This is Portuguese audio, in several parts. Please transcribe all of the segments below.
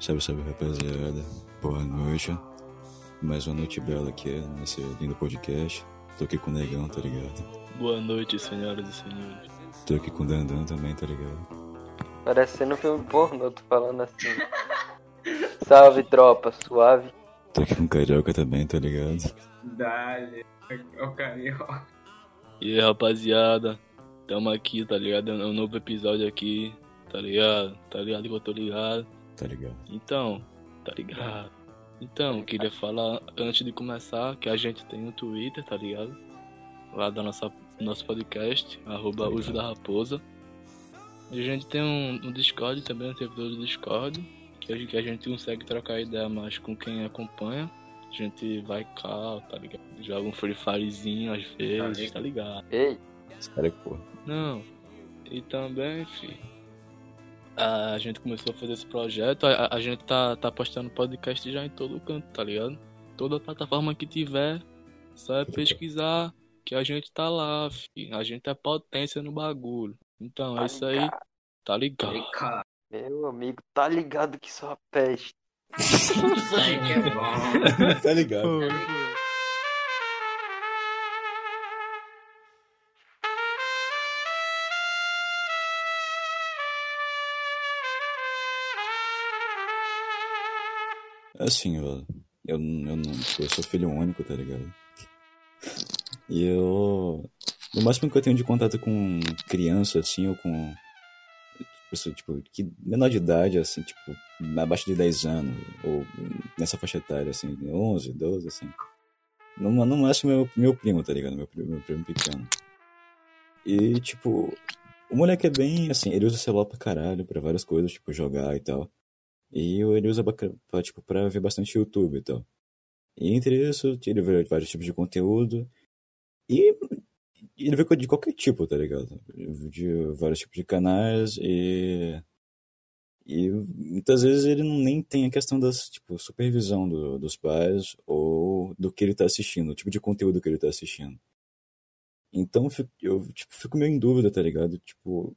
Salve, salve rapaziada. Boa noite. Mais uma noite bela aqui nesse lindo podcast. Tô aqui com o Negão, tá ligado? Boa noite, senhoras e senhores. Tô aqui com o Dandan também, tá ligado? Parecendo um filme pornô, tô falando assim. Salve, tropa, suave. Tô aqui com o Carioca também, tá ligado? Dale, o carioca. E aí, rapaziada, tamo aqui, tá ligado? É um novo episódio aqui, tá ligado? Tá ligado que eu tô ligado. Tá ligado? Então, tá ligado? Então, queria falar antes de começar que a gente tem um Twitter, tá ligado? Lá da nossa nosso podcast, arroba Uso da Raposa. E a gente tem um, um Discord também, um servidor do Discord, que a, gente, que a gente consegue trocar ideia mais com quem acompanha. A gente vai cá, tá ligado? Joga um Free Firezinho às vezes, tá ligado? Ei, Esse cara é porra. Não. E também, fi. A gente começou a fazer esse projeto, a, a gente tá, tá postando podcast já em todo canto, tá ligado? Toda plataforma que tiver, só é pesquisar que a gente tá lá, fi. A gente é potência no bagulho. Então, é isso aí, tá ligado? Meu amigo, tá ligado que só peste. isso aí que é bom. tá ligado? Assim, eu, eu, eu, não, tipo, eu sou filho único, tá ligado? E eu. No máximo que eu tenho de contato com criança, assim, ou com. Pessoa, tipo, que menor de idade, assim, tipo, abaixo de 10 anos, ou nessa faixa etária, assim, 11, 12, assim. No, no máximo, meu, meu primo, tá ligado? Meu, meu primo pequeno. E, tipo, o moleque é bem, assim, ele usa o celular pra caralho, pra várias coisas, tipo, jogar e tal. E ele usa pra, tipo, pra ver bastante YouTube e tal. E entre isso, ele vê vários tipos de conteúdo. E ele vê de qualquer tipo, tá ligado? De vários tipos de canais e. E muitas vezes ele nem tem a questão da tipo, supervisão do- dos pais ou do que ele tá assistindo, o tipo de conteúdo que ele tá assistindo. Então eu tipo, fico meio em dúvida, tá ligado? Tipo,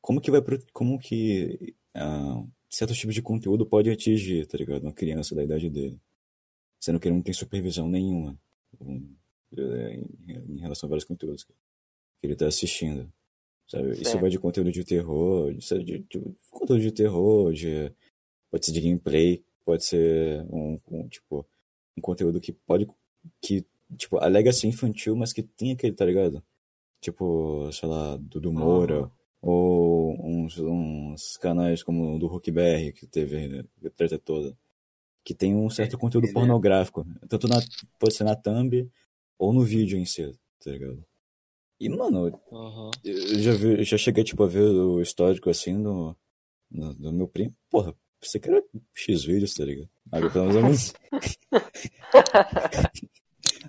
como que vai como que ah, certos tipos de conteúdo pode atingir, tá ligado? Uma criança da idade dele. Sendo que ele não tem supervisão nenhuma um, é, em, em relação a vários conteúdos que que ele tá assistindo. Sabe? Isso vai de conteúdo de terror, de, de, de- conteúdo de terror, de, pode ser de gameplay, pode ser um, um, tipo, um conteúdo que pode, que, tipo, alega ser infantil, mas que tem aquele, tá ligado? Tipo, sei lá, do, do Moura, ou uns, uns canais como o do Huckberry, que teve a treta toda, que tem um certo É, conteúdo é- pornográfico, tanto na, pode ser na thumb ou no vídeo em si, tá ligado? E, mano, Aham. eu já, vi, eu já cheguei, tipo, a ver o histórico, assim, do, do, do meu primo. Porra, você quer X vídeos, tá ligado? Pelo menos alguns...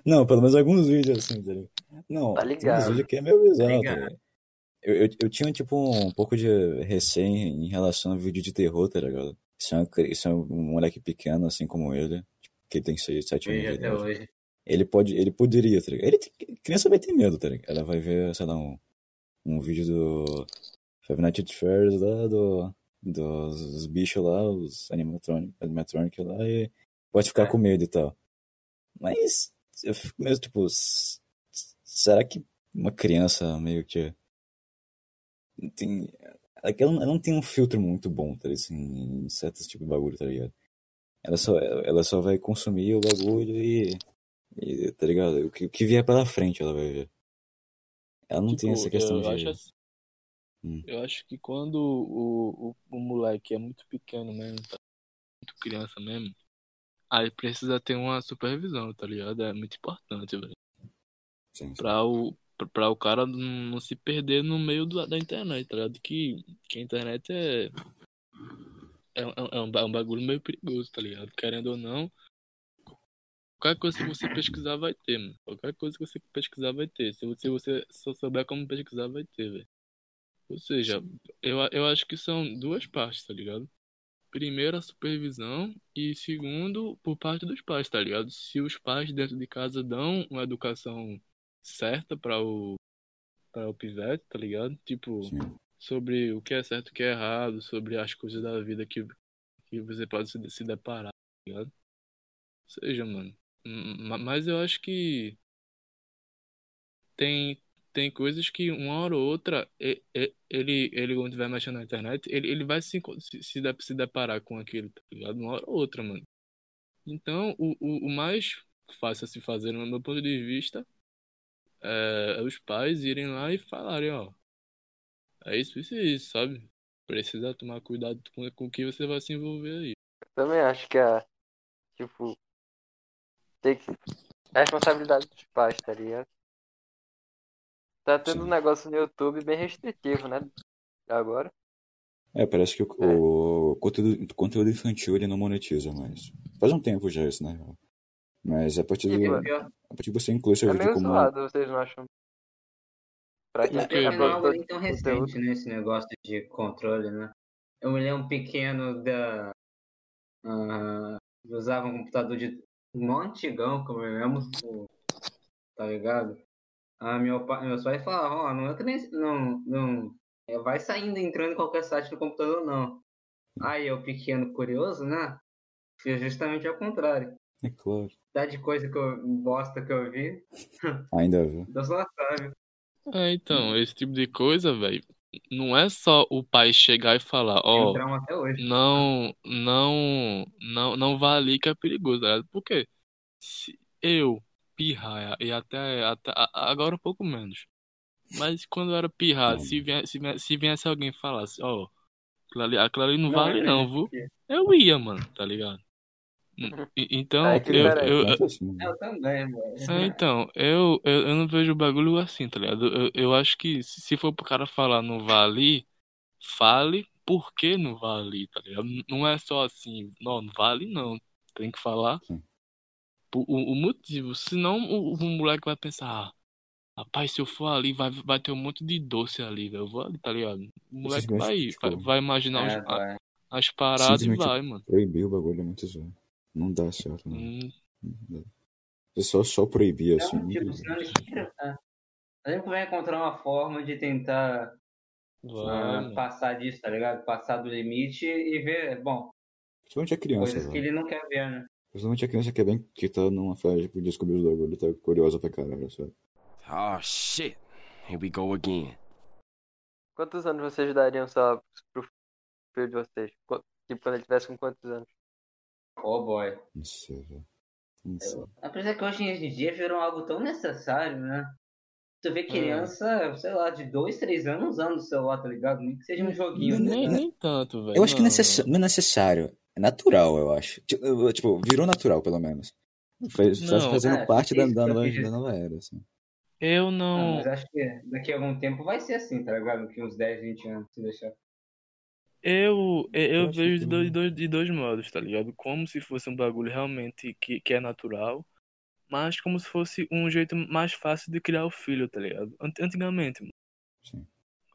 Não, pelo menos alguns vídeos, assim, tá ligado? Não, Tá ligado. vídeos que é meio bizarro, tá ligado. ligado? Eu, eu, eu tinha, tipo, um pouco de receio em relação a vídeo de terror, tá ligado? Isso é, cri- isso é um moleque pequeno, assim como ele, tipo, que tem 6, 7 anos até idade. hoje. Ele pode, ele poderia, tá ligado? Ele tem- criança vai ter medo, tá ligado? Ela vai ver, sei lá, um, um vídeo do Five Nights at Freddy's lá, do, dos, dos bichos lá, os animatronic, animatronic lá, e pode ficar É. com medo e tal. Mas eu fico mesmo, tipo, será que uma criança meio que tem... Ela não, tem um filtro muito bom, tá ligado? Assim, em certos tipos de bagulho, tá ligado? Ela só, ela só vai consumir o bagulho e, e, tá ligado? O que, o que vier pela frente ela vai ver. Ela não tem Tipo, essa questão eu de... Acho, assim- Hum. eu acho que quando o, o, o moleque é muito pequeno mesmo, tá? muito criança mesmo, aí precisa ter uma supervisão, tá ligado? É muito importante, velho. Sim, sim. Pra o, pra o cara não se perder no meio do- da internet, tá ligado? Que, que a internet é. É, é, é um, é um bagulho meio perigoso, tá ligado? Querendo ou não, qualquer coisa que você pesquisar vai ter, mano. Qualquer coisa que você pesquisar vai ter. Se você, você só souber como pesquisar, vai ter, velho. Ou seja, eu, eu acho que são duas partes, tá ligado? Primeiro, a supervisão e segundo, por parte dos pais, tá ligado? Se os pais dentro de casa dão uma educação certa para o para o pivete, tá ligado? Tipo, Sim. sobre o que é certo e o que é errado, sobre as coisas da vida que que você pode se, se deparar, tá ligado? Ou seja, mano. Mas eu acho que tem, tem coisas que uma hora ou outra ele, ele quando estiver mexendo na internet, ele, ele vai se, se, se deparar com aquilo, tá ligado? Uma hora ou outra, mano. Então, o, o, o mais fácil a se fazer, no meu ponto de vista, é, os pais irem lá e falarem, ó, é isso, isso e isso, sabe? Precisa tomar cuidado com, com o que você vai se envolver aí. Também acho que é, tipo, tem que. É responsabilidade dos pais, tá ligado? Tá tendo um Sim. negócio no YouTube bem restritivo, né? Agora. É, parece que o, É. o conteúdo, conteúdo infantil ele não monetiza mais. Faz um tempo já isso, né? Mas a partir, Tipo, do, Pior, a partir que você inclui seu É vídeo como. zoado, vocês não acham? Pra quem é que não é nem de tão recente, né? Esse negócio de controle, né? Eu me lembro pequeno da. eu usava um computador de um antigão, como eu lembro, tá ligado? Ah, meu pai, meus pais falavam, ó, não entra nesse. Não, não. é, Vai saindo, entrando em qualquer site do computador, não. Aí eu, pequeno, curioso, né? Fiz justamente ao contrário. É claro. Dá de coisa que eu. bosta que eu vi, Ainda vê. Deus lá sabe. É, então, esse tipo de coisa, velho, não é só o pai chegar e falar, ó, hoje. não, não, não, não vá ali que é perigoso, tá ligado? Porque se eu, pirraia, e até, até agora um pouco menos, mas quando eu era pirralho, se viesse, se se viesse alguém e falasse, ó, ali, aquilo ali não Não, vale é não, viu? Eu ia, mano, tá ligado? Então, É eu, eu, né? Eu também, é, então, eu, eu, eu não vejo o bagulho assim, tá ligado? Eu, eu acho que se for pro cara falar não vale, fale por que não vale, tá ligado? Não é só assim, não, não vale não. Tem que falar o, o motivo. Senão o, o moleque vai pensar, ah, rapaz, se eu for ali, vai, vai ter um monte de doce ali, velho. Eu vou ali, tá ligado? O moleque Simplesmente, vai, tipo, vai, vai imaginar os- É, a- vai. as paradas e vai, mano. Proibir o bagulho é muito zoado. Não dá certo, não. Hum, Não dá. É só, só proibir assim. Não, não tipo. É. A gente vai encontrar uma forma de tentar mano. passar disso, tá ligado? Passar do limite e ver, bom, Principalmente a criança, coisas que ele não quer ver, né? Principalmente a criança que é bem que tá numa fase de descobrir os bagulhos, tá curiosa pra caralho, sabe? Oh shit. Here we go again. Quantos anos vocês dariam só pro filho de vocês? Tipo, quando ele tivesse com quantos anos? Oh boy. Não sei, velho. Não. Apesar que hoje em dia virou algo tão necessário, né? Tu vê criança, sei lá, de 2, 3 anos usando o celular, tá ligado? Nem que seja um joguinho. Não, Nem, ligado? nem tanto, velho. Eu acho que não, necessa- não é necessário. É natural, eu acho. Tipo, virou natural, pelo menos. Faz Não, fazendo é, parte da, isso da, que da nova era, assim. Eu Ah, não. mas acho que daqui a algum tempo vai ser assim, tá ligado? Daqui uns 10, 20 anos, se deixar. Eu, eu, eu vejo de dois, não. dois, de dois modos, tá ligado? Como se fosse um bagulho realmente que, que é natural, mas como se fosse um jeito mais fácil de criar o filho, tá ligado? Ant- Antigamente, mano. Sim.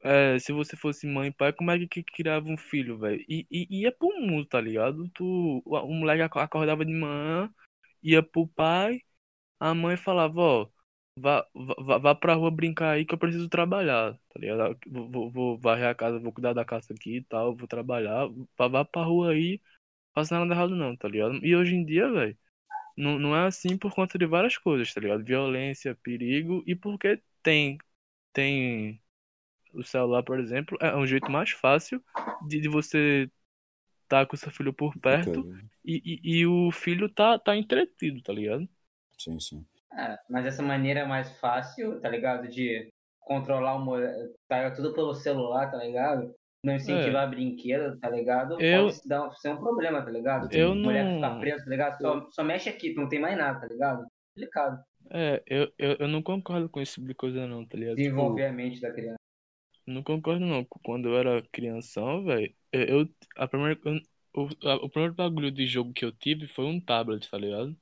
É, se você fosse mãe e pai, como é que, que criava um filho, velho? E, e ia pro mundo, tá ligado? Tu, o, o moleque aco- acordava de manhã, ia pro pai, a mãe falava, ó, vá, vá, vá pra rua brincar aí que eu preciso trabalhar, tá ligado? Vou, vou, vou varrer a casa, vou cuidar da casa aqui e tal, vou trabalhar, vá, vá pra rua aí, faça nada errado não, tá ligado? E hoje em dia, velho, não, não é assim por conta de várias coisas, tá ligado? Violência, perigo e porque tem, tem o celular, por exemplo, é um jeito mais fácil de, de você tá com seu filho por perto Cara, e, e, e o filho tá, tá entretido, tá ligado? Sim, sim. É, mas essa maneira mais fácil, tá ligado? De controlar o moleque, tá tudo pelo celular, tá ligado? Não incentivar brinquedo, tá ligado? É. Eu- Pode dar- ser um problema, tá ligado? Eu O moleque não- ficar preso, tá ligado? Só, só mexe aqui, não tem mais nada, tá ligado? Complicado. É, eu, eu, eu não concordo com esse tipo de coisa não, tá ligado? Tipo, Desenvolver a mente da criança. Não concordo não. Quando eu era crianção, velho, eu, eu- a primeira, eu- o, a- o primeiro bagulho de jogo que eu tive foi um tablet, tá ligado?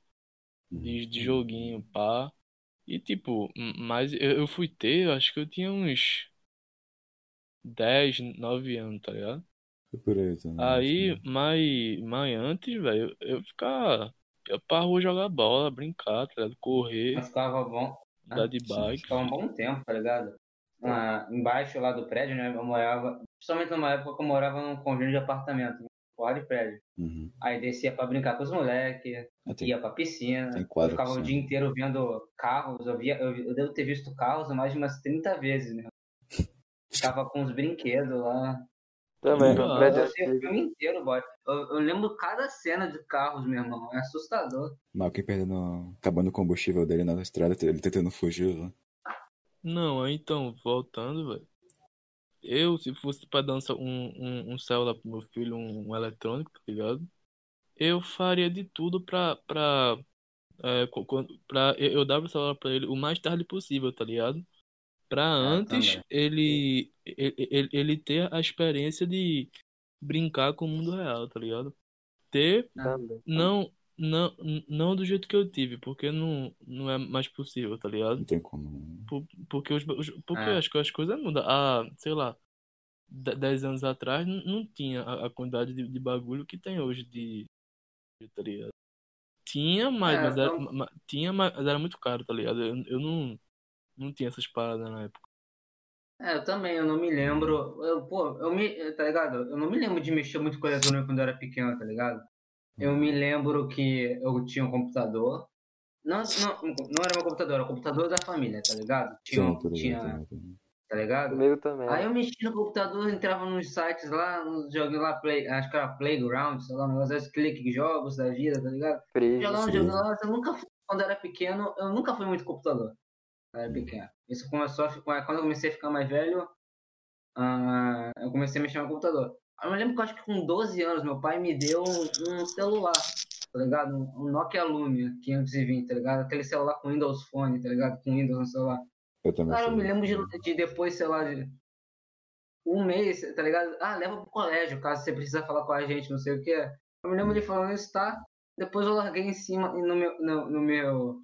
De, de joguinho, pá. E tipo, mas eu, eu fui ter, eu acho que eu tinha uns 10, 9 anos, tá ligado? Foi por aí também. Aí, mas, mas antes, velho, eu, eu ficava, eu pra rua jogar bola, brincar, tá ligado? Correr, Mas ficava bom. andar de sim, bike. Ficava um bom tempo, tá ligado? Ah, embaixo lá do prédio, né? Eu morava. Principalmente numa época que eu morava num conjunto de apartamento. Porra de prédio. Uhum. Aí descia pra brincar com os moleques, Ah, tem, ia pra piscina. Eu ficava o assim. dia inteiro vendo carros. Eu, via, eu, eu devo ter visto carros mais de umas 30 vezes, né? Ficava com os brinquedos lá. Também, Ah, no prédio Eu sei o antigo. filme inteiro, boy. Eu, eu lembro cada cena de carros, meu irmão. É assustador. Malcolm perdendo. acabando o combustível dele na estrada, ele tentando fugir lá. Não, aí então, voltando, velho. Eu, se fosse pra dar um, um, um celular pro meu filho, um, um eletrônico, tá ligado? Eu faria de tudo pra, pra, é, pra eu, dar o celular pra ele o mais tarde possível, tá ligado? Pra antes também. ele, ele, ele, ter a experiência de brincar com o mundo real, tá ligado? Ter. Não, não, não do jeito que eu tive, porque não, não é mais possível, tá ligado? Não tem como. né? Por- Porque, os, os- porque É. acho que as coisas mudam. Há, sei lá, de- 10 anos atrás não, tinha a, a quantidade de, de bagulho que tem hoje de, tá ligado? Tinha, mas, É, mas era, então- ma- tinha, mas era muito caro, tá ligado? Eu, eu não, não tinha essas paradas na época. É, eu também, eu não me lembro. Eu, pô, eu me. Tá ligado? Eu não me lembro de mexer muito com eletrônico quando eu era pequeno, tá ligado? Eu me lembro que eu tinha um computador. Não, não, não era meu computador, era o computador da família, tá ligado? Tinha, Sim, tudo bem, tinha tudo tá ligado? Comigo também. Aí eu mexi no computador, entrava nos sites lá, nos joguinhos lá, play, acho que era Playground, sei lá, um negócio desse, clique jogos da vida, tá ligado? Um jogo lá, eu nunca fui, quando eu era pequeno, eu nunca fui muito computador. Quando eu era pequeno. Isso começou a ficar, quando eu comecei a ficar mais velho, ah, eu comecei a mexer no computador. Eu me lembro que eu acho que com 12 anos meu pai me deu um, um celular, tá ligado? Um, Nokia Lumia 520, tá ligado? Aquele celular com Windows Phone, tá ligado? Com Windows no celular. Eu também. Cara, eu me lembro de, de depois, sei lá, de um mês, tá ligado? Ah, leva pro colégio, caso você precisa falar com a gente, não sei o que. Eu me lembro de falando isso, tá? Depois eu larguei em cima, no meu, no, no meu,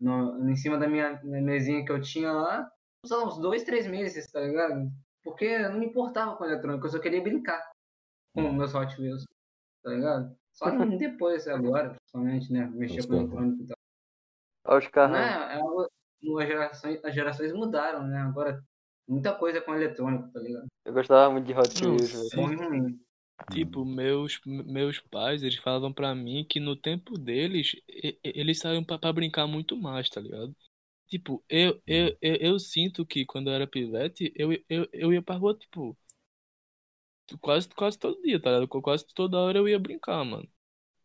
no, em cima da minha mesinha que eu tinha lá, sei lá, uns dois, três meses, tá ligado? Porque eu não me importava com eletrônico, eu só queria brincar com meus Hot Wheels, tá ligado? Só que depois, agora, principalmente, né, mexer com eletrônico e tal. Olha os carros. Não, é algo, as, gerações, as gerações mudaram, né? Agora, muita coisa com eletrônico, tá ligado? Eu gostava muito de Hot Wheels, velho. Tipo, meus, meus pais, eles falavam pra mim que no tempo deles, eles saíam pra, pra brincar muito mais, tá ligado? Tipo, eu, eu, eu, eu sinto que quando eu era pivete, eu, eu, eu ia pra rua, tipo, quase, quase todo dia, tá ligado? Quase toda hora eu ia brincar, mano.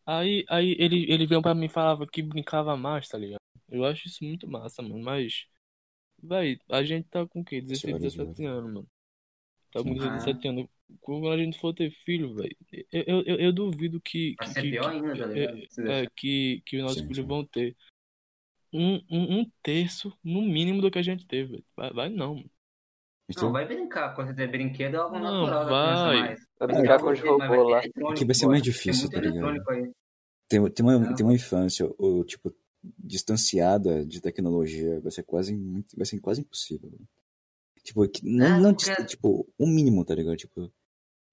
Aí, aí ele, ele veio pra mim e falava que brincava mais, tá ligado? Eu acho isso muito massa, mano, mas, véi, a gente tá com o quê? 16, Senhores, 17 anos, mano. Tá com Sim. 17 anos. Quando a gente for ter filho, velho, eu, eu, eu, duvido que, Vai que, ser que, pior ainda, tá ligado? Se é, que, que os nossos Sim, filhos sim. vão ter um, um, um terço, no mínimo, do que a gente teve, velho. Vai, vai não, mano. Então, Não, vai brincar. Quando ter brinquedo é algo Não, natural da vai. criança mais. Vai brincar com os robôs lá. Que vai ser mais Tem difícil, tá ligado? tem, tem, uma, Não. tem uma infância, ou, tipo, distanciada de tecnologia, vai ser quase, muito- vai ser quase impossível. né? Tipo, não, É, não porque- tipo, o mínimo, tá ligado? Tipo,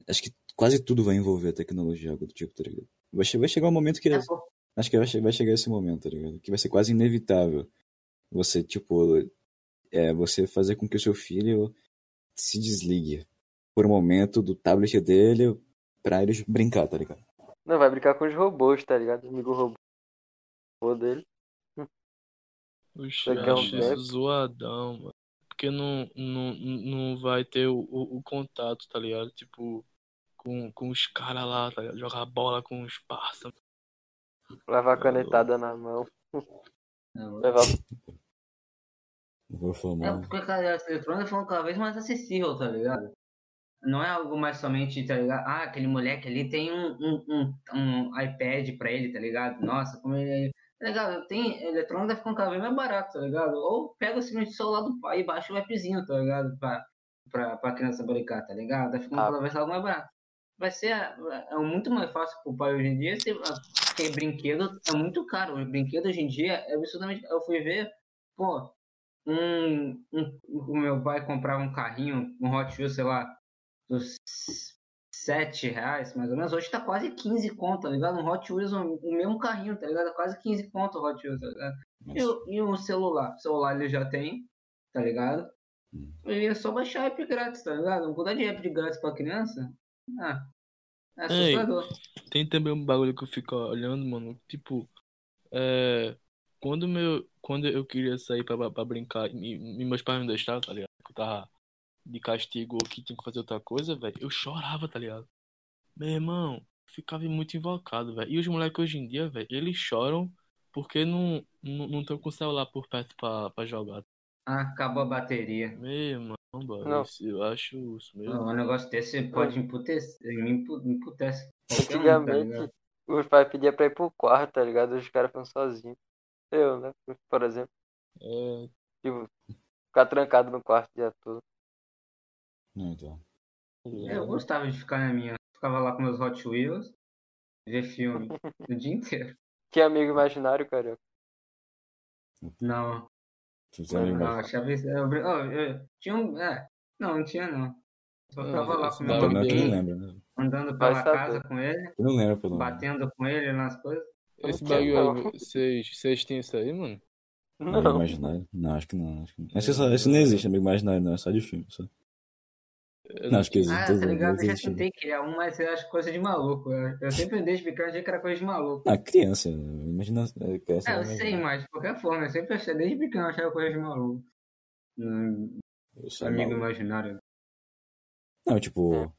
acho que quase tudo vai envolver a tecnologia, algo do tipo, tá ligado? Vai, che- vai chegar um momento que, É, acho que vai, che- vai chegar esse momento, tá ligado? Que vai ser quase inevitável você, tipo, é, você fazer com que o seu filho se desligue por um momento do tablet dele pra ele brincar, tá ligado? Não, vai brincar com os robôs, tá ligado? Amigo robô dele. Oxi, Vai eu um acho isso zoadão, mano. Porque não, não, não vai ter o, o, o contato, tá ligado? Tipo, com, com os caras lá, tá ligado? Jogar bola com os parça. Levar a canetada na mão. Não, Levar Vou É porque cara, as eletrônicas foram cada vez mais acessível, tá ligado? Não é algo mais somente, tá ligado? Ah, aquele moleque ali tem um, um, um, um iPad pra ele, tá ligado? Nossa, como ele. Tá ligado? Tem eletrônica ficando cada vez mais barato, tá ligado? Ou pega o celular do pai e baixa o appzinho, tá ligado? Pra, pra, pra criança brincar, tá ligado? Vai ficando Ah. cada vez algo mais barato. Vai ser é, é muito mais fácil pro pai hoje em dia ter, ter brinquedo, é muito caro. O brinquedo hoje em dia é absurdamente. Eu fui ver, pô, um, um, o meu pai comprava um carrinho, um Hot Wheels, sei lá, dos 7 reais, mais ou menos. Hoje tá quase 15 conto, tá ligado? Um Hot Wheels, um- o mesmo carrinho, tá ligado? Quase 15 conto o Hot Wheels, tá ligado? E, o- e o celular? O celular ele já tem, tá ligado? Hum. Ele é só baixar app grátis, tá ligado? Não cuidar de app de grátis pra criança. Ah, É Ei. assustador. Tem também um bagulho que eu fico olhando, mano. Tipo, é. Quando, meu, quando eu queria sair pra, pra brincar e, e meus pais me deixaram, tá ligado? Que eu tava de castigo ou que tinha que fazer outra coisa, velho. Eu chorava, tá ligado? Meu irmão, ficava muito invocado, velho. E os moleques hoje em dia, velho, eles choram porque não não não estão com o celular por perto pra, pra jogar. Ah, acabou a bateria. Meu irmão, boy, Não. isso eu acho isso meio. Não, um negócio desse pode emputecer, me emputece. um, tá Antigamente, os pais pediam pra ir pro quarto, tá ligado? Os caras ficam sozinhos. Eu, né? Por exemplo. É, Tipo, ficar trancado no quarto o dia todo. Não, então. tá Eu gostava de ficar na minha. Ficava lá com meus Hot Wheels, ver filme o dia inteiro. Tinha amigo imaginário, cara. Não, amigo não, achava isso. Eu, eu, eu, tinha um. É, não, não tinha não. Só ficava lá com meu não lembra, né? andando pela casa com ele, Tu não lembra, pelo menos. batendo com ele nas coisas. Esse bagulho aí, vocês vocês tinham isso aí, mano? Amigo Não. imaginário? Não, acho que não. Acho que não. Esse, só, esse não existe, amigo imaginário, não. É só de filme. Só. Eu Não, acho que existe. Ah, tá ligado? Eu já tentei criar um, mas eu acho coisa de maluco. Eu, eu sempre desde pequeno achei que era coisa de maluco. Ah, criança. Imagina. é, criança É, eu vai sei, mas de qualquer forma, eu sempre achei, desde pequeno eu achava coisa de maluco. Hum, amigo maluco. imaginário. Não, tipo.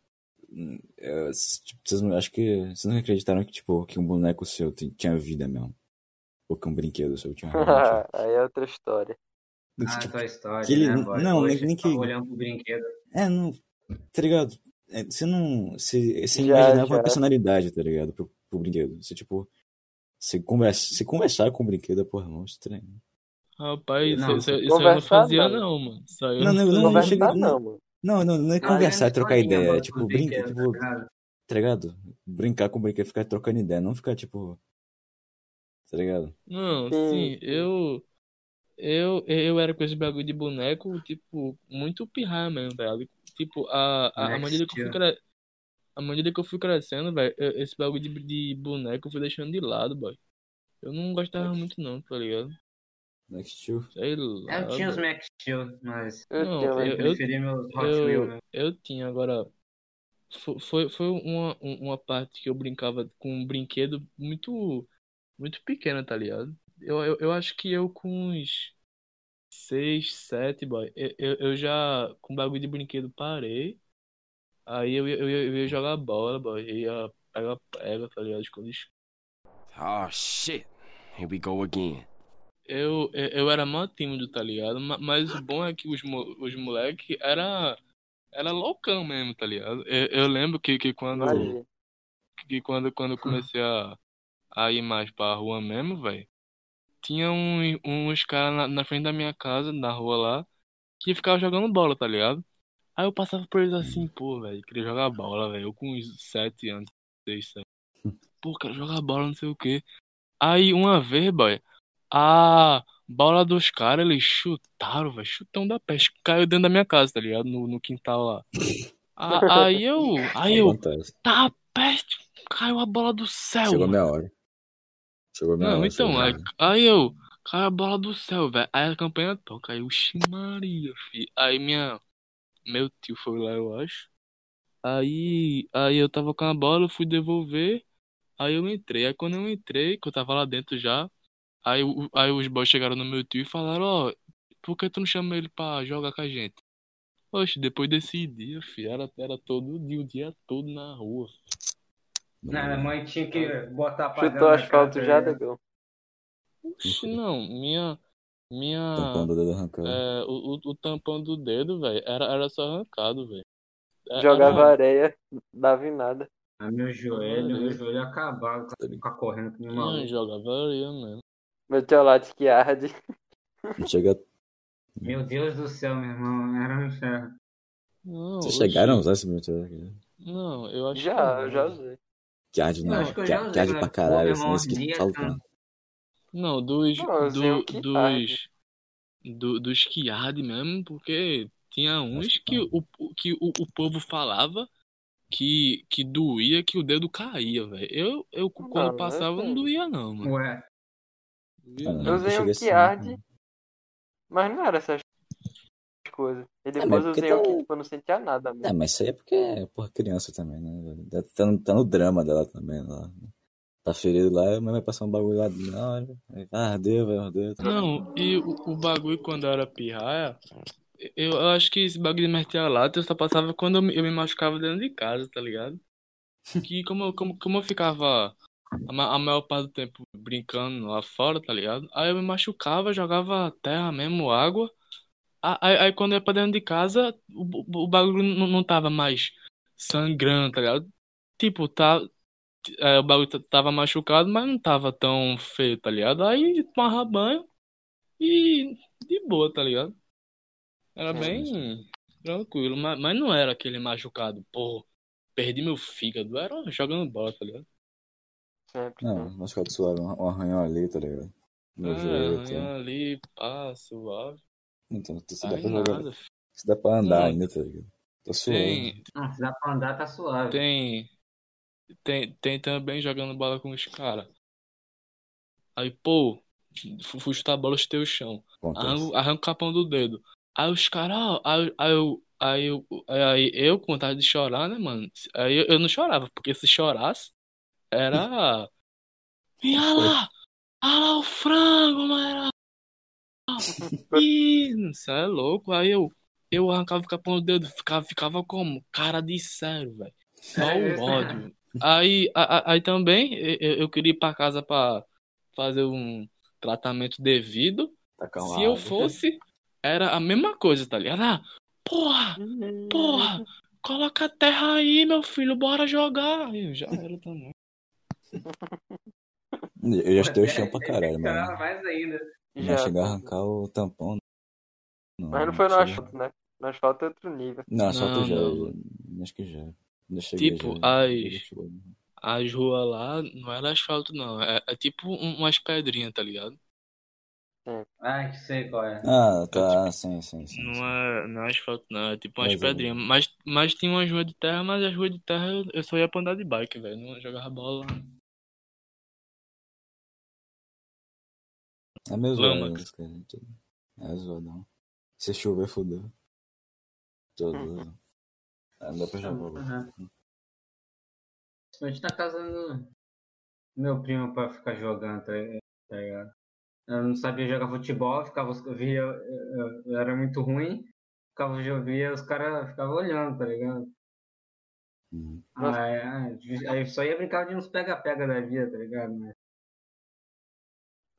Vocês não, acho que vocês não acreditaram que, tipo, que um boneco seu ti- tinha vida mesmo. Ou que um brinquedo seu tinha vida. Aí é outra história. Ah, tipo, tua história, que ele- né, boy? não, nem- nem que- Olhando pro brinquedo. É, não. Tá ligado? É, Você não. Você, você Já, imaginava já. uma personalidade, tá ligado? Pro, pro brinquedo. Você, tipo. Você conversa, você conversar com o brinquedo é, porra, não estranho. Rapaz, Não, isso, isso, eu não conversar, fazia não. não, mano. Isso aí eu Não, não, fazia. não, Conversar chega- não, não. mano. Não, não, não é Ah, conversar, é lembra trocar historinha, ideia. É boy, tipo, dos brinca, brinquedos, tipo, tá ligado? tá ligado? Brincar com o brinquedo, ficar trocando ideia, não ficar, tipo. Tá ligado? Não, Sim, eu, eu, eu era com esse bagulho de boneco, tipo, muito pirraia mesmo, velho. Tipo, a, a, a medida que eu fui cre... a medida que eu fui crescendo, velho, esse bagulho de, de boneco eu fui deixando de lado, boy. Eu não gostava muito não, tá ligado? Next to. Sei lá, Eu tinha os. Max Steel, mas Eu Não, tinha, eu- eu preferi meus Hot Wheels, Eu, né? eu tinha, agora, fo- foi, foi uma, um- uma parte que eu brincava com um brinquedo muito, muito pequena, tá ligado? Eu, eu, eu acho que eu com uns seis, sete, boy, eu, eu, eu já, com bagulho de brinquedo, parei. Aí eu ia, eu eu ia jogar bola, boy, eu ia pegar pega, tá ligado? Esconde Oh, shit. Here we go again. Eu, eu, era mó tímido, tá ligado? Ma- Mas o bom é que os, os moleque era, era loucão mesmo, tá ligado? Eu, eu lembro que, que quando, que quando, quando eu comecei a, a ir mais pra rua mesmo, velho, tinha um, uns caras na, na frente da minha casa, na rua lá, que ficavam jogando bola, tá ligado? Aí eu passava por eles assim, pô, velho, queria jogar bola, velho. Eu com uns sete anos, seis, sete. Pô, quero jogar bola, não sei o quê. Aí uma vez, boy, a bola dos caras, eles chutaram, velho, chutão da peste, caiu dentro da minha casa, tá ligado? No, no quintal lá. A- Aí eu, aí eu, Acontece. tá peste, caiu a bola do céu, Chegou mano. minha hora. Chegou minha Não, hora. então, aí, aí eu, caiu a bola do céu, velho. Aí a campanha toca, aí, oxi Maria, fi. Aí minha, meu tio foi lá, eu acho. Aí, aí eu tava com a bola, eu fui devolver. Aí eu entrei. Aí quando eu entrei, que eu tava lá dentro já, aí, o- aí os boys chegaram no meu tio e falaram, ó, por que tu não chama ele pra jogar com a gente? Oxe, depois desse dia, fi, era, era todo dia, o dia todo na rua. Não, a mãe tinha que botar pra Chutou dentro da asfalto casa, já, né? negão. Oxe, não, minha, minha, Tampão do dedo arrancado. É, o, o, o tampão do dedo, velho, era, era só arrancado, velho. É- Jogava era- areia, dava em nada. A meu joelho, meu joelho acabava Tá com ficar correndo que nem maluco. Não, jogava areia mesmo. Meteorite que arde. Não chega. Meu Deus do céu, meu irmão, era um inferno. Não, Vocês chegaram a usar esse meteoro aqui? Não, eu acho que Já, não. eu já usei. Que arde, Eu não. acho que eu Que, que usei, arde né? pra caralho, assim, meu esse que irmão, saltando. Não, dos, Não, do, que dos, do, dos que arde mesmo, porque tinha uns que que, não. o, que o, o povo falava que, que doía, que o dedo caía, velho. Eu, eu quando eu passava não doía não, mano. Ué, Ah, Eu usei cheguei um assim, arde. Mas não era essas coisas. E É, depois mas eu usei tá- que tipo, eu não sentia nada É, mesmo. mas isso aí é porque é porra criança também, né? Tá no, tá no drama dela também. Lá. Tá ferido lá, mas vai passar um bagulho lá na hora. Ah, ardeu, vai arder. Não, e o, o bagulho quando eu era pirraia, eu, eu acho que esse bagulho de meter a lata eu só passava quando eu, me- eu me machucava dentro de casa, tá ligado? Que como, como, como eu ficava a, ma- a maior parte do tempo brincando lá fora, tá ligado? Aí eu me machucava, jogava terra mesmo, água. Aí, aí quando eu ia pra dentro de casa, o, o- bagulho não, não tava mais sangrando, tá ligado? Tipo, tá, é, o bagulho tava machucado, mas não tava tão feio, tá ligado? Aí tomava banho e de boa, tá ligado? Era Sim, bem tranquilo, mas, mas não era aquele machucado, pô, perdi meu fígado, era jogando bola, tá ligado? Sempre. Não, sim. mas ficou suave, um arranhão ali, tá ligado? No joelho. arranhão Tá. ali, pá, suave. Então, se dá pra jogar. Se dá pra andar ainda, tá ligado? Tá suave. Tem, Ah, se dá pra andar, tá suave. tem, tem, tem também jogando bola com os caras. Aí, pô, fu- fui chutar a bola, chutei o chão. Arranco, arranco o capão do dedo. Aí os caras, ó, aí, aí eu, aí eu, aí eu com vontade de chorar, né, mano? Aí eu, eu não chorava, porque se chorasse, era. E olha lá! Olha lá o frango, mano! Isso é louco. Aí eu, eu arrancava o capão do dedo, ficava, ficava como? Cara de sério, velho. Só o ódio. Aí, a- a- aí também eu, eu queria ir pra casa pra fazer um tratamento devido. Tacar uma Se eu fosse, era a mesma coisa, tá ligado? Ah, porra, porra, coloca a terra aí, meu filho, bora jogar. Aí eu já era também. Eu já estou chão pra caralho, Caralho, mas mais ainda. não Já, chegar a arrancar o tampão. Mas não foi no asfalto, né? No asfalto é outro nível. Não, só Não, tu já. não. Acho que já. Já cheguei, Tipo, já. as- Já. As ruas lá não era asfalto, não. É, é tipo um- umas pedrinhas, tá ligado? Ah, que sei qual é. Ah, tá. Sim, sim, sim. Não sim. é, não é asfalto, não. É tipo umas Mais ou pedrinhas. Mas, mas tinha umas ruas de terra, mas as ruas de terra eu, eu só ia pra andar de bike, velho. Não jogava bola. É meio Lama, zoado, cara. É zoadão. Se chover, fodeu. Todo. Uhum. Ah, Não dá pra jogar bola. Uhum. Principalmente na casa do meu primo pra ficar jogando, tá tá ligado? Eu não sabia jogar futebol, ficava, eu via, eu, era muito ruim, ficava, eu via os caras ficavam olhando, tá ligado? Uhum. Aí, aí, aí só ia brincar de uns pega-pega da vida, tá ligado? Mas,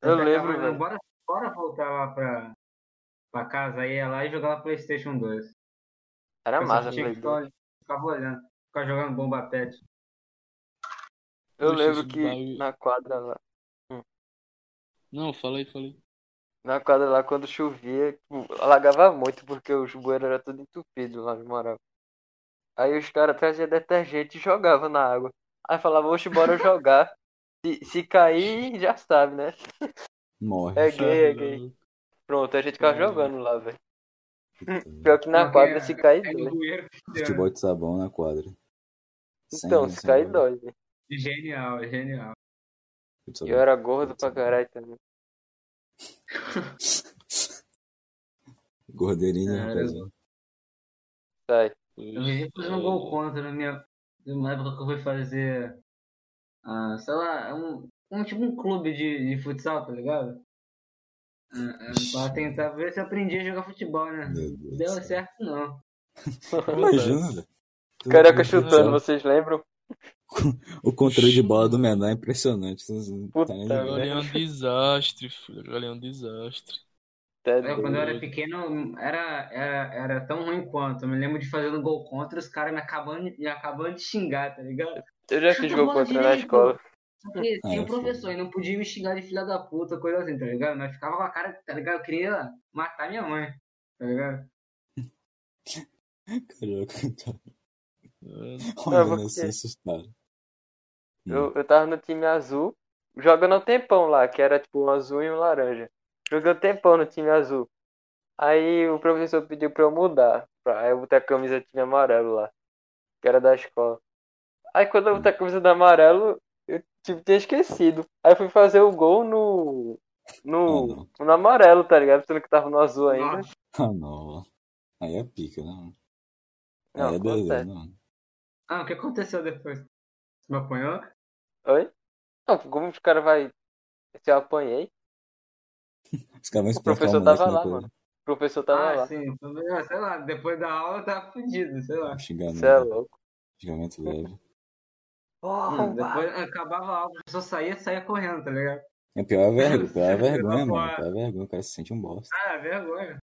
Eu lembro, velho. Bora, bora voltar lá pra, pra casa, aí ia lá e jogava Playstation 2. Era Eu massa, Play que 2. ficar, ficava olhando, ficava jogando bomba pet. Eu Poxa, lembro que bagulho- na quadra lá, Não, falei, falei. na quadra lá, quando chovia, tipo, alagava muito, porque os bueiros eram tudo entupido lá onde morava. Aí os caras traziam detergente e jogavam na água. Aí falava, oxe, bora jogar. Se, se cair, já sabe, né? Morre. É gay, é gay. Pronto, a gente ficava Caralho. jogando lá, velho. Pior que na quadra, se cair, Aí no dói. Futebol de sabão na quadra. Então, Sem- se cair, dói, velho. Genial, genial. E eu era gordo pra caralho também. Gordeirinho, É, rapaziada. Sai. Eu vivia fazendo um gol contra na minha. Numa época que eu fui fazer. Ah, sei lá, um, um tipo um clube de, de futsal, tá ligado? Ah, ah, pra tentar ver se eu aprendi a jogar futebol, né? Não deu certo, não. Imagina, velho. Tu- chutando, vocês lembram? O controle de bola do menor é impressionante. Puta tá ali é um desastre, filho. Ali é um desastre. Até Eu, quando eu era pequeno, era, era, era tão ruim quanto. Eu me lembro de fazer um gol contra os caras me acabando, me acabando de xingar, tá ligado? Eu já fiz gol contra na escola. Só que Ah, tinha é um professor e não podia me xingar de filha da puta, coisa assim, tá ligado? Mas ficava com a cara, tá ligado? Eu queria matar minha mãe, tá ligado? Carioca, tá. É, Olha, porque- assim, assustado. Eu, eu tava no time azul, jogando um tempão lá, que era tipo um azul e um laranja. Joguei um tempão no time azul. Aí o professor pediu pra eu mudar. Pra, aí eu botei a camisa do time amarelo lá, que era da escola. Aí quando eu botei a camisa do amarelo, eu tipo, tinha esquecido. Aí eu fui fazer o gol no. Ah, No, não. no amarelo, tá ligado? Sendo que tava no azul ainda. Ah, não. Aí é pica, não. Não, Aí é doido, não. Ah, o que aconteceu depois? Você me apanhou? Oi? Não, como os caras vai. Se eu apanhei, Os caras vão o professor o tava lá, coisa. mano. O professor tava ah, lá. sim. ah, Sei lá, depois da aula eu tava fudido, sei lá. Xingamento, Você é louco. xingamento leve. Oh, Hum, depois acabava a aula, a pessoa saía, saía correndo, tá ligado? É pior é vergonha, pior é da vergonha, mano. Pior é vergonha, o cara se sente um bosta. Ah, vergonha.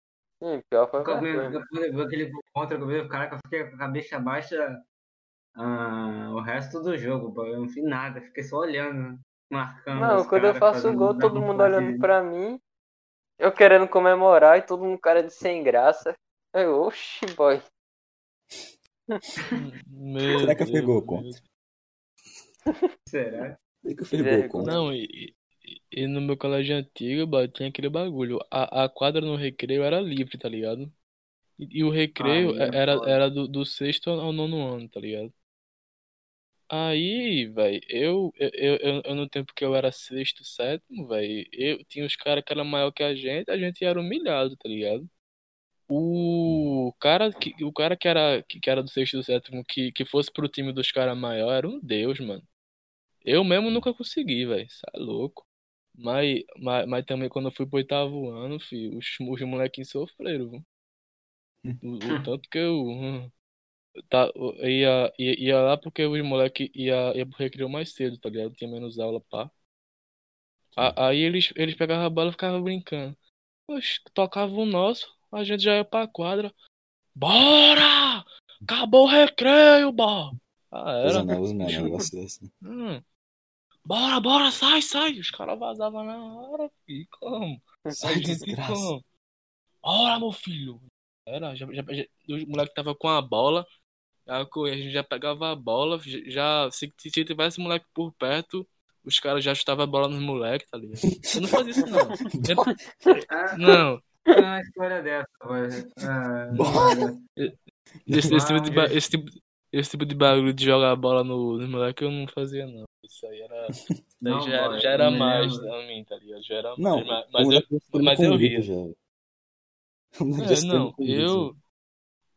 Sim, pior foi Depois vergonha. depois eu vi aquele contra que eu vi, caraca, eu fiquei com a cabeça baixa ah, o resto do jogo, pô. Eu não fiz nada, fiquei só olhando, marcando. Não, os quando eu faço fazendo gol, todo mundo olhando pra mim, eu querendo comemorar e todo mundo cara de sem graça. Eu, oxi, boy. Meu Será que eu fui gol contra? Será? Será que eu fiz Vergonha. gol? Não, e, e- no meu colégio antigo, bah, tinha aquele bagulho. A, a quadra no recreio era livre, tá ligado? E, e o recreio Aí é era, era do, do sexto ao nono ano, tá ligado? Aí, velho, eu, eu, eu, eu- eu no tempo que eu era sexto, sétimo, velho, eu tinha os caras que eram maior que a gente, a gente era humilhado, tá ligado? O cara que, o cara que era, que, que era do sexto e do sétimo, que, que fosse pro time dos caras maior, era um deus, mano. Eu mesmo nunca consegui, velho. Cê é louco. Mas, mas, mas também quando eu fui pro oitavo ano, filho, os, os molequinhos sofreram, viu? O, o tanto que eu, hum, tá, eu ia, ia, ia lá porque os moleques ia, ia pro recreio mais cedo, tá ligado? Tinha menos aula, pá. A- Aí eles, eles pegavam a bola e ficavam brincando. Oxe, tocava o nosso, a gente já ia pra quadra. Bora! Acabou o recreio, bó! Ah, era. Mano, um negócio desse. Hum. Bora, bora, sai, sai. Os caras vazavam na hora, filho. Como? Sai, desgraça. como? Bora, meu filho. Era, já, já, já, os moleques tava com a bola. A gente já pegava a bola. Já, se, se tivesse moleque por perto, os caras já chutavam a bola nos moleques, tá ligado? Eu não fazia isso, não. Ah, Não. tem uma história dessa, velho. Ah, Bora. Esse, esse, tipo de, Mas- esse, tipo, esse tipo de bagulho de jogar a bola no, nos moleques eu não fazia, não. Isso aí era. Não, já, era- boy, já era mais lembro. pra mim, tá ligado? Já era Não, mais. Mas, o mas eu, moleque mas eu ria. moleque É, não, eu,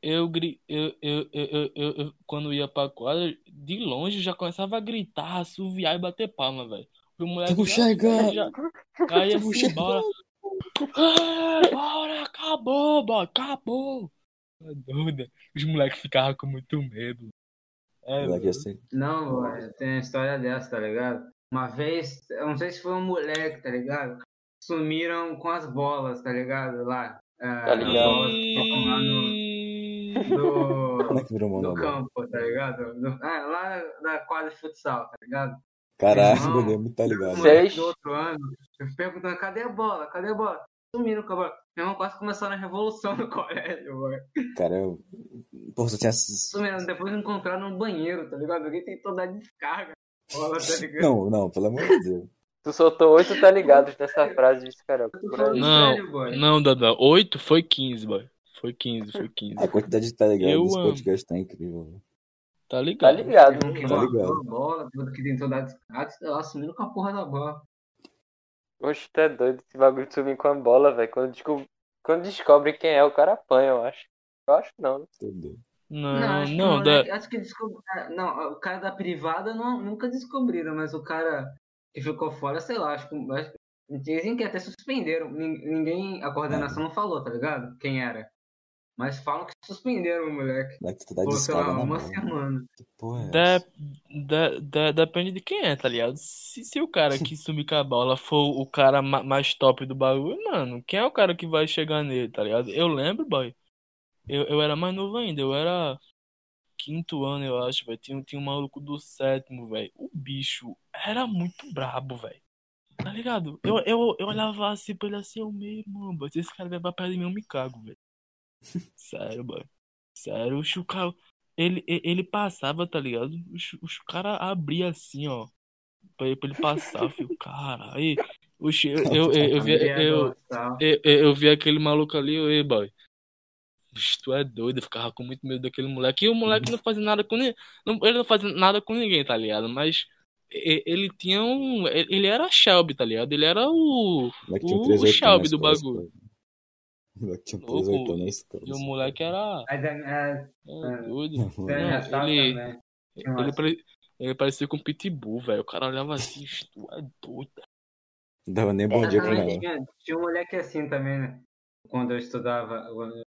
eu, gri- eu, eu, eu, eu, eu, eu- quando ia pra quadra, de longe já começava a gritar, assoviar e bater palma, velho. O moleque já, chegando! já caía assim, bora. É, bora, acabou, bora, acabou. É doida. Os moleques ficavam com muito medo. O É, moleque doido. se- Não, tem uma história dessa, tá ligado? Uma vez, eu não sei se foi um moleque, tá ligado? Sumiram com as bolas, tá ligado? Lá. Ah, Tá ligado. que lá no, E... O do, moleque virou mão no na bola. campo, tá ligado? No- ah, lá na quadra de futsal, tá ligado? Caralho, lembro, tá ligado? Sei. moleque do outro ano, eu perguntando, cadê a bola? Cadê a bola? Sumiram com a. Meu irmão quase começaram a revolução no colégio, mano. Cara, eu. Pô, você tinha. Sumiram, depois encontraram no banheiro, tá ligado? Alguém tentou dar descarga. Bola, tá ligado? Não, não, pelo amor de Deus. Tu soltou oito tá ligados nessa frase de cara. Não, sério, não, Dada. 8 foi 15, boy. Foi 15, foi 15. A quantidade de tá ligado Eu desse podcast tá incrível. Tá Tá ligado? ligado. Um que Tá ligado. bola, tudo que tentou dar descarga, sumiram com a porra da bola. Oxe, é doido esse bagulho de subir com a bola, velho. Quando, descob... Quando descobre quem é, o cara apanha, eu acho. Eu acho não, né? Não, Não, acho que, não, moleque, da... acho que descob... ah, não, o cara da privada não, nunca descobriram, mas o cara que ficou fora, sei lá, acho que, acho que- dizem que até suspenderam. Nin- Ninguém, a coordenação não falou, tá ligado? Quem era. Mas falam que suspenderam o moleque. Moleque tá Por, sei lá, uma bola. semana. Porra essa? de, de- depende de quem é, tá ligado? Se, se o cara que subir com a bola for o cara ma- mais top do bagulho, mano, quem é o cara que vai chegar nele, tá ligado? Eu lembro, boy. Eu, eu era mais novo ainda, eu era quinto ano, eu acho, velho. Tinha, tinha um maluco do sétimo, velho. O bicho era muito brabo, velho. Tá ligado? Eu, eu, eu olhava assim pra ele assim, eu meio, mano, se esse cara vier pra perto de mim, eu me cago, velho. Sério, boy. Sério, o cara, ele, ele passava, tá ligado? Os, os caras abriam assim, ó. Pra ele, pra ele passar, filho. Caralho. Oxi, eu, eu, eu, eu, vi, eu, Tal. eu, eu, eu vi aquele maluco ali, eu, ei, boy. Bicho, tu é doido, eu ficava com muito medo daquele moleque. E o moleque não fazia nada com ninguém. Ele não fazia nada com ninguém, tá ligado? Mas ele tinha um. Ele era Shelby, tá ligado? Ele era o. O O- Shelby do bagulho. Louco, 18 anos escola. E o moleque era. Mas é, é, é, doido. Não, já sabe ele- também. Ele, pare- ele parecia com um pitbull, velho. O cara olhava assim, tu é doido. Não dava nem bom dia pra ela. tinha, tinha um moleque assim também, né? Quando eu estudava,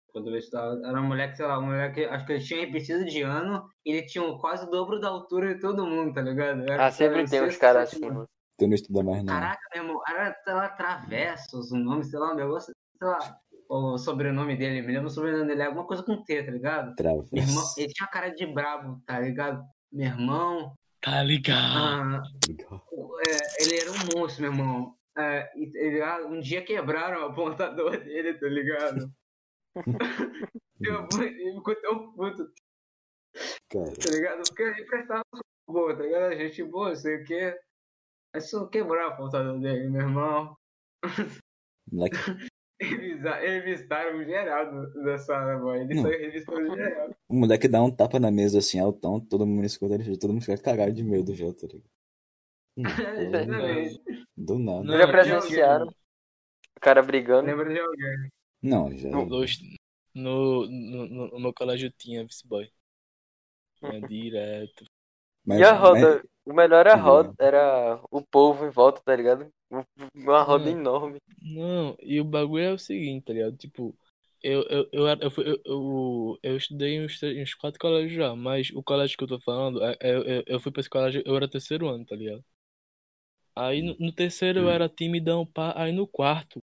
quando eu estudava, era um moleque, sei lá, um moleque, acho que ele tinha repetido de ano, e ele tinha um quase o dobro da altura de todo mundo, tá ligado? Era- Ah, sempre era tem uns caras assim, ano. mano. Tu não estuda mais, não. Caraca, meu irmão, era, sei lá, Travessos, o nome, sei lá, um negócio, sei lá, o sobrenome dele, me lembro o sobrenome dele, é alguma coisa com T, tá ligado? Traves. Meu irmão, ele tinha cara de brabo, tá ligado? Meu irmão, Tá ligado? ah, é, ele era um monstro, meu irmão. É, ligado? um dia quebraram o apontador dele, tá ligado? eu, eu ficou tão puto, Cara, tá ligado? Porque ele prestava boa, tá ligado? A gente boa, não sei o quê. Mas só quebrou o apontador dele, meu irmão. moleque, revistaram geral do- da sala, boy. Eles Não. só revistaram geral. o moleque dá um tapa na mesa assim, altão, todo mundo escuta ele, todo mundo fica cagado de medo já, tá ligado? Exatamente. Do nada. Não, Já presenciaram o cara brigando. Lembra de alguém? Não, já. No, no, no- no meu colégio tinha Vice Boy. Tinha direto. Mas, E a roda, mas- o melhor era a Uhum. roda, era o povo em volta, tá ligado? Uma roda Hum. enorme. Não, e o bagulho é o seguinte, tá ligado? Tipo, eu, eu, eu, eu, eu, eu, eu estudei uns, uns quatro colégios já, mas o colégio que eu tô falando, é- é- eu, eu fui pra esse colégio, eu era terceiro ano, tá ligado? Aí no, no terceiro eu Hum. era timidão, pá, aí no quarto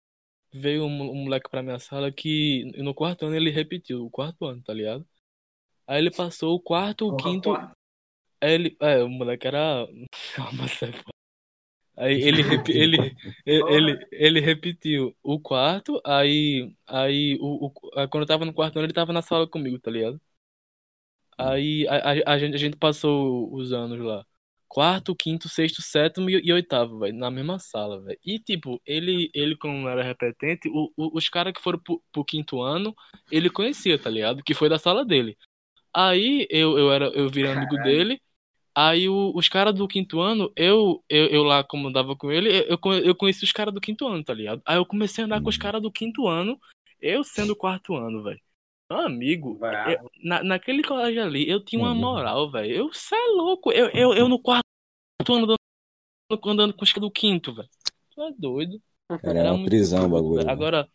veio um, um moleque pra minha sala que no quarto ano ele repetiu, o quarto ano, tá ligado? Aí ele passou o quarto, o quinto, quarto. Aí ele, é, o moleque era. Calma, Sefo. Aí ele, ele, ele, ele, repetiu o quarto, aí, aí, o, quando eu tava no quarto ano, ele tava na sala comigo, tá ligado? Aí a, gente, a gente passou os anos lá. Quarto, quinto, sexto, sétimo e, oitavo, velho, na mesma sala, velho. E, tipo, ele, ele como era repetente, os caras que foram pro, pro quinto ano, ele conhecia, tá ligado? Que foi da sala dele. Aí eu, eu, era, eu virei amigo dele. Aí o- os caras do quinto ano, eu, eu, eu lá como andava com ele, eu, eu, conhe- eu conheci os caras do quinto ano, tá ligado? Aí eu comecei a andar com os Uhum. caras do quinto ano, eu sendo o quarto ano, velho. Meu amigo, eu- na, naquele colégio ali, eu tinha uma Uhum. moral, velho. Eu, cê é louco. Eu, eu, eu no quarto ano andando, andando com os caras do quinto, velho. Tu é doido. Cara, era uma muito prisão o bagulho. né? Agora,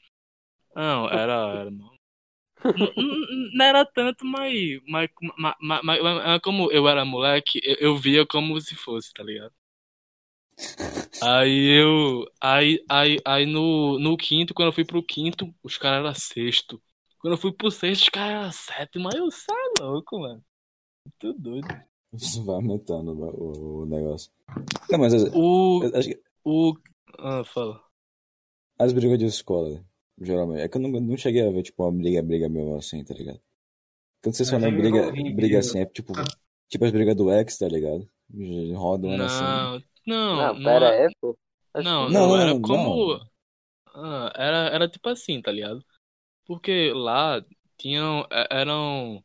não, era, era. Não, era tanto, mas, mas, mas, mas, mas- mas como eu era moleque, eu, via como se fosse, tá ligado? Aí eu. Aí, aí, aí no, no quinto, quando eu fui pro quinto, os caras eram sexto. Quando eu fui pro sexto, os caras eram sétimo. Aí eu saio louco, mano. Muito doido. Isso vai aumentando o, o- negócio. Não, mas as, O. acho que O. Ah, fala. as brigas de escola, geralmente. É que eu não, não cheguei a ver, tipo, uma briga, briga mesmo assim, tá ligado? Quando vocês falam sempre briga, briga assim, é tipo, tipo as brigas do ex, tá ligado? Rodam um ano assim. Não, não. Não, não pera é- pô. Não, não, Não, era não, como. não. Ah, era, era tipo assim, tá ligado? Porque lá tinham, é- eram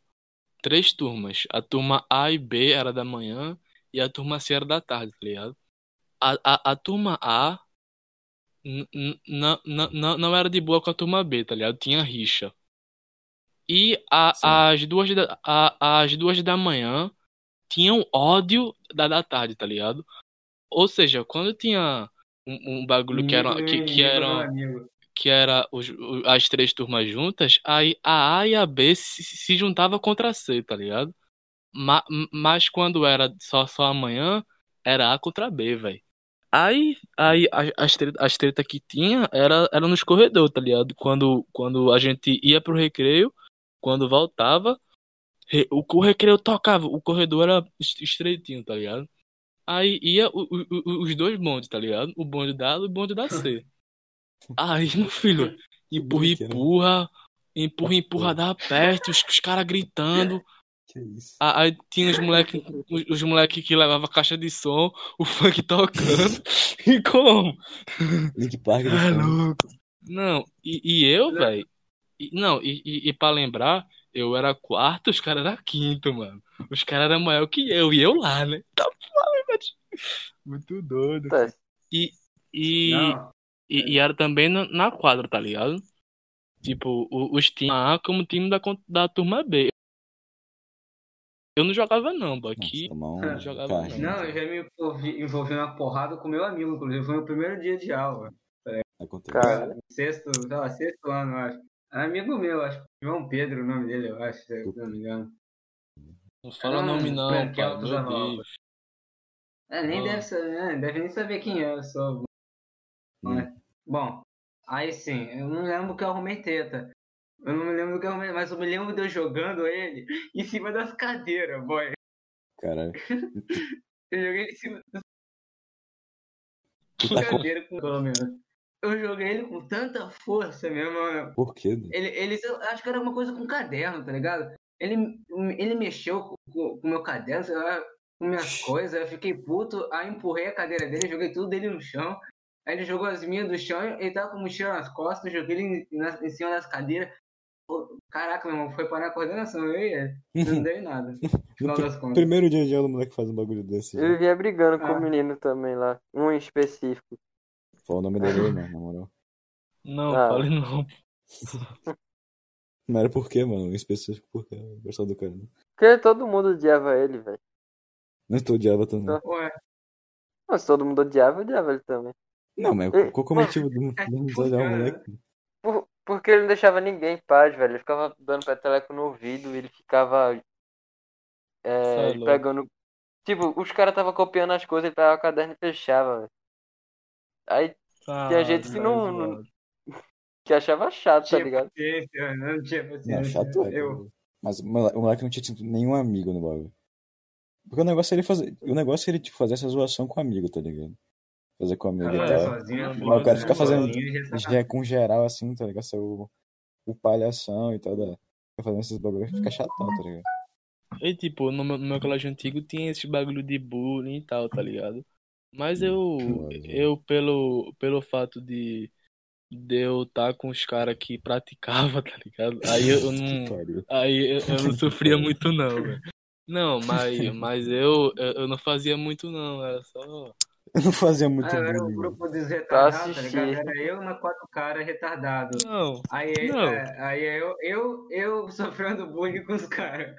três turmas. A turma A e B era da manhã e a turma C era da tarde, tá ligado? A, a, a turma A não, não, não era de boa com a turma B, tá ligado? Tinha rixa. E a, as duas da, a, as duas da manhã tinham ódio da da tarde, tá ligado? Ou seja, quando tinha um, um bagulho que era, que, que amigo. que era os, as três turmas juntas, aí a A e a B se, se juntava contra a C, tá ligado? Ma, mas quando era só, só amanhã, era A contra B, velho. Aí, aí as, as, treta, as treta que tinha era, era nos corredores, tá ligado? Quando, quando a gente ia pro recreio, quando voltava, o, o recreio tocava, o corredor era est- estreitinho, tá ligado? Aí ia o- o- os dois bondes, tá ligado? O bonde da A e o bonde da C. Aí, meu filho, empurra, brinquedo. empurra, empurra, empurra, dá perto, os, os caras gritando. Que isso? A- Aí tinha os moleque, os, os moleque que levava caixa de som, o funk tocando. E como? Link Park do É fundo. louco. Não, e, e eu, velho. Não, e, e, e pra lembrar, eu era quarto, os caras eram quinto, mano. Os caras eram maior que eu, e eu lá, né? Tá. Muito doido. Tá, E, e, Não, e, e era também na, na quadra, tá ligado? Tipo, o- os times A como time da, da turma B. Eu não jogava não. Aqui um não jogava carrinho, Não, eu já me envolvi, envolvi na porrada com meu amigo, inclusive. Foi meu primeiro dia de aula. Acontece. Cara, Sexto, lá, sexto ano, eu acho. Amigo meu, acho. João Pedro, o nome dele, eu acho, se eu não me engano. não fala Ah, nome não, Meu Anopos. Deus. É, nem Ah. deve saber, né? Deve nem saber quem é, eu sou. Hum. Bom, aí sim, eu não lembro que eu arrumei teta. Eu não me lembro do que arrumei, mas eu me lembro de eu jogando ele em cima das cadeiras, boy. Caralho. Eu joguei ele em cima das Tu tá com... cadeiras com menos. Eu joguei ele com tanta força mesmo, mano. Por quê? Ele, ele, eu acho que era uma coisa com caderno, tá ligado? Ele, ele mexeu com o meu caderno, sei lá, com minhas coisas, eu fiquei puto, aí empurrei a cadeira dele, joguei tudo dele no chão. Aí ele jogou as minhas do chão, ele tava com mochila nas costas, joguei ele em, em cima das cadeiras. Caraca, meu irmão, foi para a coordenação, eu ele. Não em nada. No final das contas. Primeiro dia de aula, o moleque faz um bagulho desse. eu vivia brigando com Ah. o menino também lá. Um em específico. Fala o nome dele mano, na moral. Não, Ah. fale não. Não era por quê, mano? Em específico porque eu gostava do cara. né? Porque todo mundo odiava ele, velho. Não tô odiava também. Ué, Mas todo mundo odiava, eu odiava ele também. Não, mas qual que é o motivo do é do- de tipo, odiar o cara. moleque? Por- porque ele não deixava ninguém em paz, velho. Ele ficava dando peteleco no ouvido, ele ficava é, é pegando. Tipo, os caras estavam copiando as coisas, ele pegava o caderno e fechava, velho. Aí Tinha gente que não- não- que achava chato, tá tinha ligado? paciência, não tinha Não, paciência. chato é. Eu. Mas o moleque não tinha tido nenhum amigo no bagulho. Porque o negócio é ele fazer. O negócio é ele, tipo, fazer essa zoação com o amigo, tá ligado? Fazer com amigo e cara, tal. sozinho, é Mas foda, o cara né? fica fazendo- Sozinho já tá- é com geral, assim, tá ligado? Ser o, o palhação e tal. Da... Fazendo esses bagulhos, fica chatão, tá ligado? E tipo, no meu, no meu colégio antigo tinha esse bagulho de bullying e tal, tá ligado? Mas eu, Claro. eu pelo, pelo fato de, de eu estar com os caras que praticava, tá ligado? Aí eu, eu não, aí eu, eu não sofria muito não, velho. Não, mas, mas eu, eu eu não fazia muito não, era só... Eu não fazia muito Ah, era um bullying. grupo dos retardados, tá ligado? Era eu na quatro caras retardado. Não, Aí, Não. é, aí eu, eu, eu sofrendo bullying com os caras.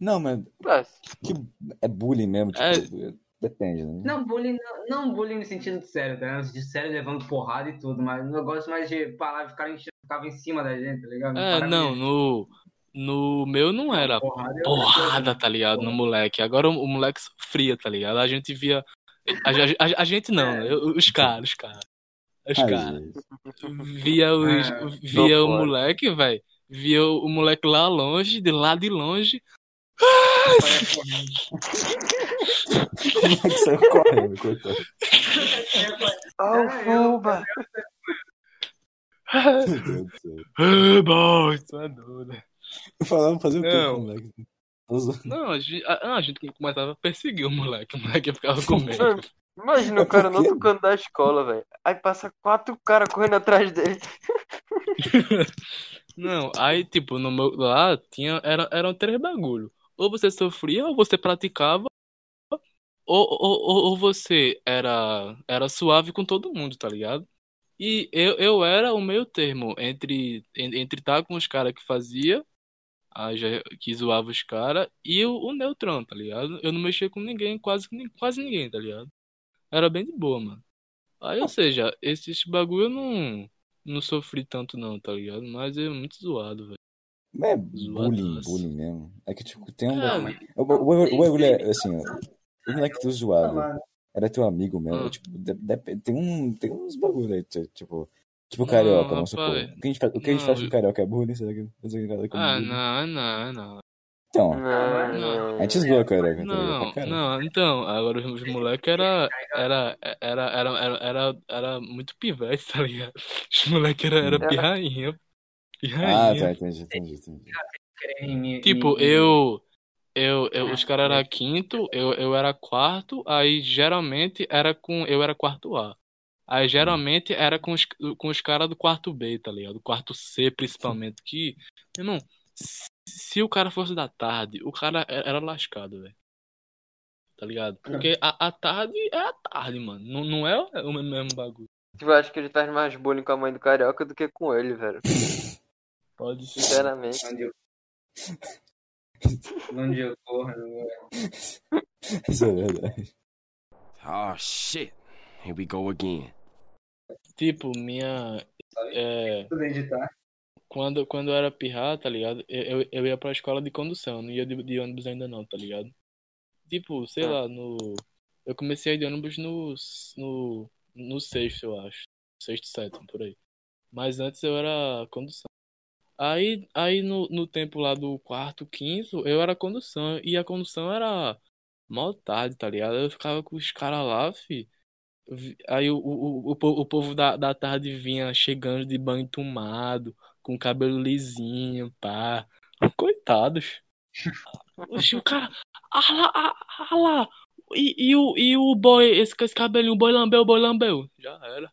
Não, mas Mas, que é bullying mesmo, tipo, É. depende, né? Não bullying, não, não bullying no sentido de sério, tá? De sério levando porrada e tudo, mas um negócio mais de palavras, ficar ficava em cima da gente, tá ligado? é, não, no, no meu não era Porrada, é porrada, tá ligado? No moleque. Agora o, o moleque sofria, tá ligado? A gente via. A, a- a gente não, É. os caras, os caras. Os Ai, caras. Via, os, É, via o fora. moleque, velho. Via o moleque lá longe, de lá de longe. O moleque saiu correndo, coitado. oh, É, eu- fuba! Meu Deus do céu. Ah, boy, tu é doido. Falava fazer o quê Não. com o moleque? Não, a gente, a, a gente começava a perseguir o moleque. O moleque ficava com medo. Imagina o cara no outro canto da escola, velho. Aí passa quatro caras correndo atrás dele. Não, aí, tipo, no meu, lá tinha, era, eram três bagulho. Ou você sofria, ou você praticava, ou, ou, ou, ou você era, era suave com todo mundo, tá ligado? E eu, eu era o meio termo entre en- entre estar com os caras que fazia, aí já- que zoava os caras, e o, o neutrão, tá ligado? Eu não mexia com ninguém, quase, quase ninguém, tá ligado? Era bem de boa, mano. Aí, ou seja, esse, esse bagulho eu não, não sofri tanto não, tá ligado? Mas é muito zoado, velho. É bullying, bullying mesmo. É que, tipo, tem um. É, mas- O o- o- o bagulho é assim, ó. O moleque que tu zoava Mano, era teu amigo mesmo. Ah. Tipo, tem, um, tem uns bagulho aí, ti- tipo. Tipo carioca, vamos supor. rapaz. O que a gente faz, o que a gente Não, faz com eu- carioca é bullying? Será que fazer carioca como Ah, não, não, não. Então, Não, a gente zoa carioca? Não, não, então, agora os moleques era, era, era, era, era, era, era muito pivete, tá ligado? Os moleques era, era pirrainha. Ah, Pirrainha. tá, entendi, entendi, entendi. Tipo, eu, eu, eu, Ah, os caras eram é. quinto, eu, eu era quarto, aí geralmente era com, eu era quarto A. Aí geralmente era com os, com os caras do quarto B, tá ligado? Quarto C, principalmente, que, irmão, se- se o cara fosse da tarde, o cara era era lascado, velho. Tá ligado? Porque a, a tarde é a tarde, mano. Não, não é o mesmo bagulho. Tipo, eu acho que ele faz mais bullying com a mãe do carioca do que com ele, velho. Pode ser. Sinceramente. Onde eu, onde eu corro, não é. Isso é verdade. Oh shit. Here we go again. Tipo, minha. É, quando, quando eu era pirata, tá ligado? Eu, eu, eu ia pra escola de condução, não ia de, de ônibus ainda não, tá ligado? Tipo, sei Ah. lá, no. Eu comecei a ir de ônibus no, no, no sexto, eu acho. Sexto, sétimo, por aí. Mas antes eu era condução. Aí, aí no, no tempo lá do quarto, quinto, eu era condução. E a condução era mal tarde, tá ligado? Eu ficava com os caras lá, fi. Aí o, o, o, o povo da, da tarde vinha chegando de banho tomado, com cabelo lisinho, pá. Coitados. Oxi, o cara. Ah lá, ah, ah lá. E, e, o, e o boy, esse, esse cabelinho, o boy lambeu, o boy lambeu. Já era.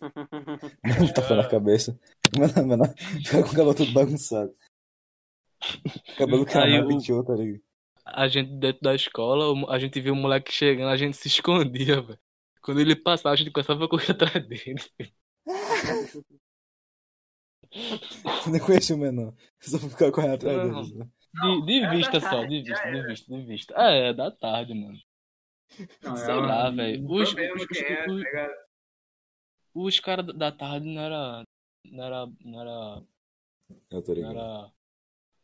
Um tapa na cabeça. Mano, mano, fica com o cabelo todo bagunçado. Cabelo o- penteou, tá ligado? A gente dentro da escola, a gente viu o moleque chegando, a gente se escondia, velho. Quando ele passava, a gente começava a correr atrás dele. Não conheci o menor. Só vou ficar correndo atrás Não. deles. né? De, de era vista só, tarde, de já vista, de vista, de vista. É, é da tarde, mano. Não, Sei é um- lá, velho. Os- os- é, os- tá ligado? Os caras da tarde não era. Não era. Não era. Eu tô Não ligado. era.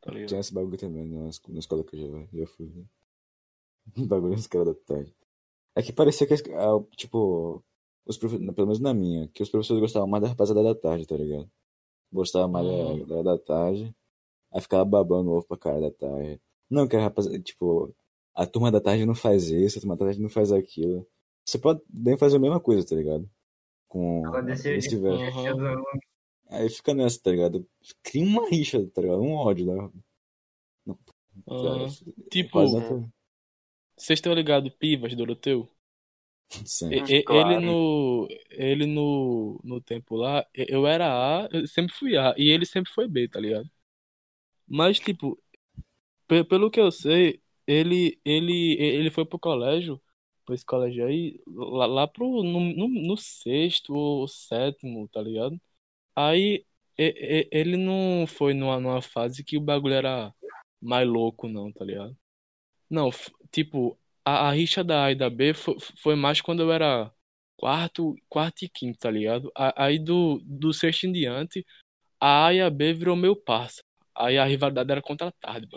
Tá? Tinha esse bagulho também na, es- na escola que eu já, já fui. Né? Bagulho nos caras da tarde. É que parecia que, ah, tipo, os profe- pelo menos na minha, que os professores gostavam mais da rapaziada da tarde, tá ligado? Gostavam mais Hum. da, da, da tarde. Aí ficava babando o ovo pra cara da tarde. Não, que a rapaziada, tipo, a turma da tarde não faz isso, a turma da tarde não faz aquilo. Você pode bem fazer a mesma coisa, tá ligado? Com dos alunos. Aí fica nessa, tá ligado? Cria uma rixa, tá ligado? Um ódio, né? Tipo, não tô- vocês estão ligados, Pivas, Doroteu? Sim. E- e- Claro. Ele no. Ele no, no tempo lá, eu era A, eu sempre fui A, e ele sempre foi B, tá ligado? Mas, tipo, pe- pelo que eu sei, ele, ele, ele foi pro colégio, pra esse colégio aí, lá, lá pro, no, no, no sexto ou sétimo, tá ligado? Aí e- e- ele não foi numa, numa fase que o bagulho era mais louco, não, tá ligado? Não, tipo, a, a rixa da A e da B foi, foi mais quando eu era quarto, quarto e quinto, tá ligado? A- Aí do, do sexto em diante, a A e a B virou meu parça. Aí a rivalidade era contra a tarde,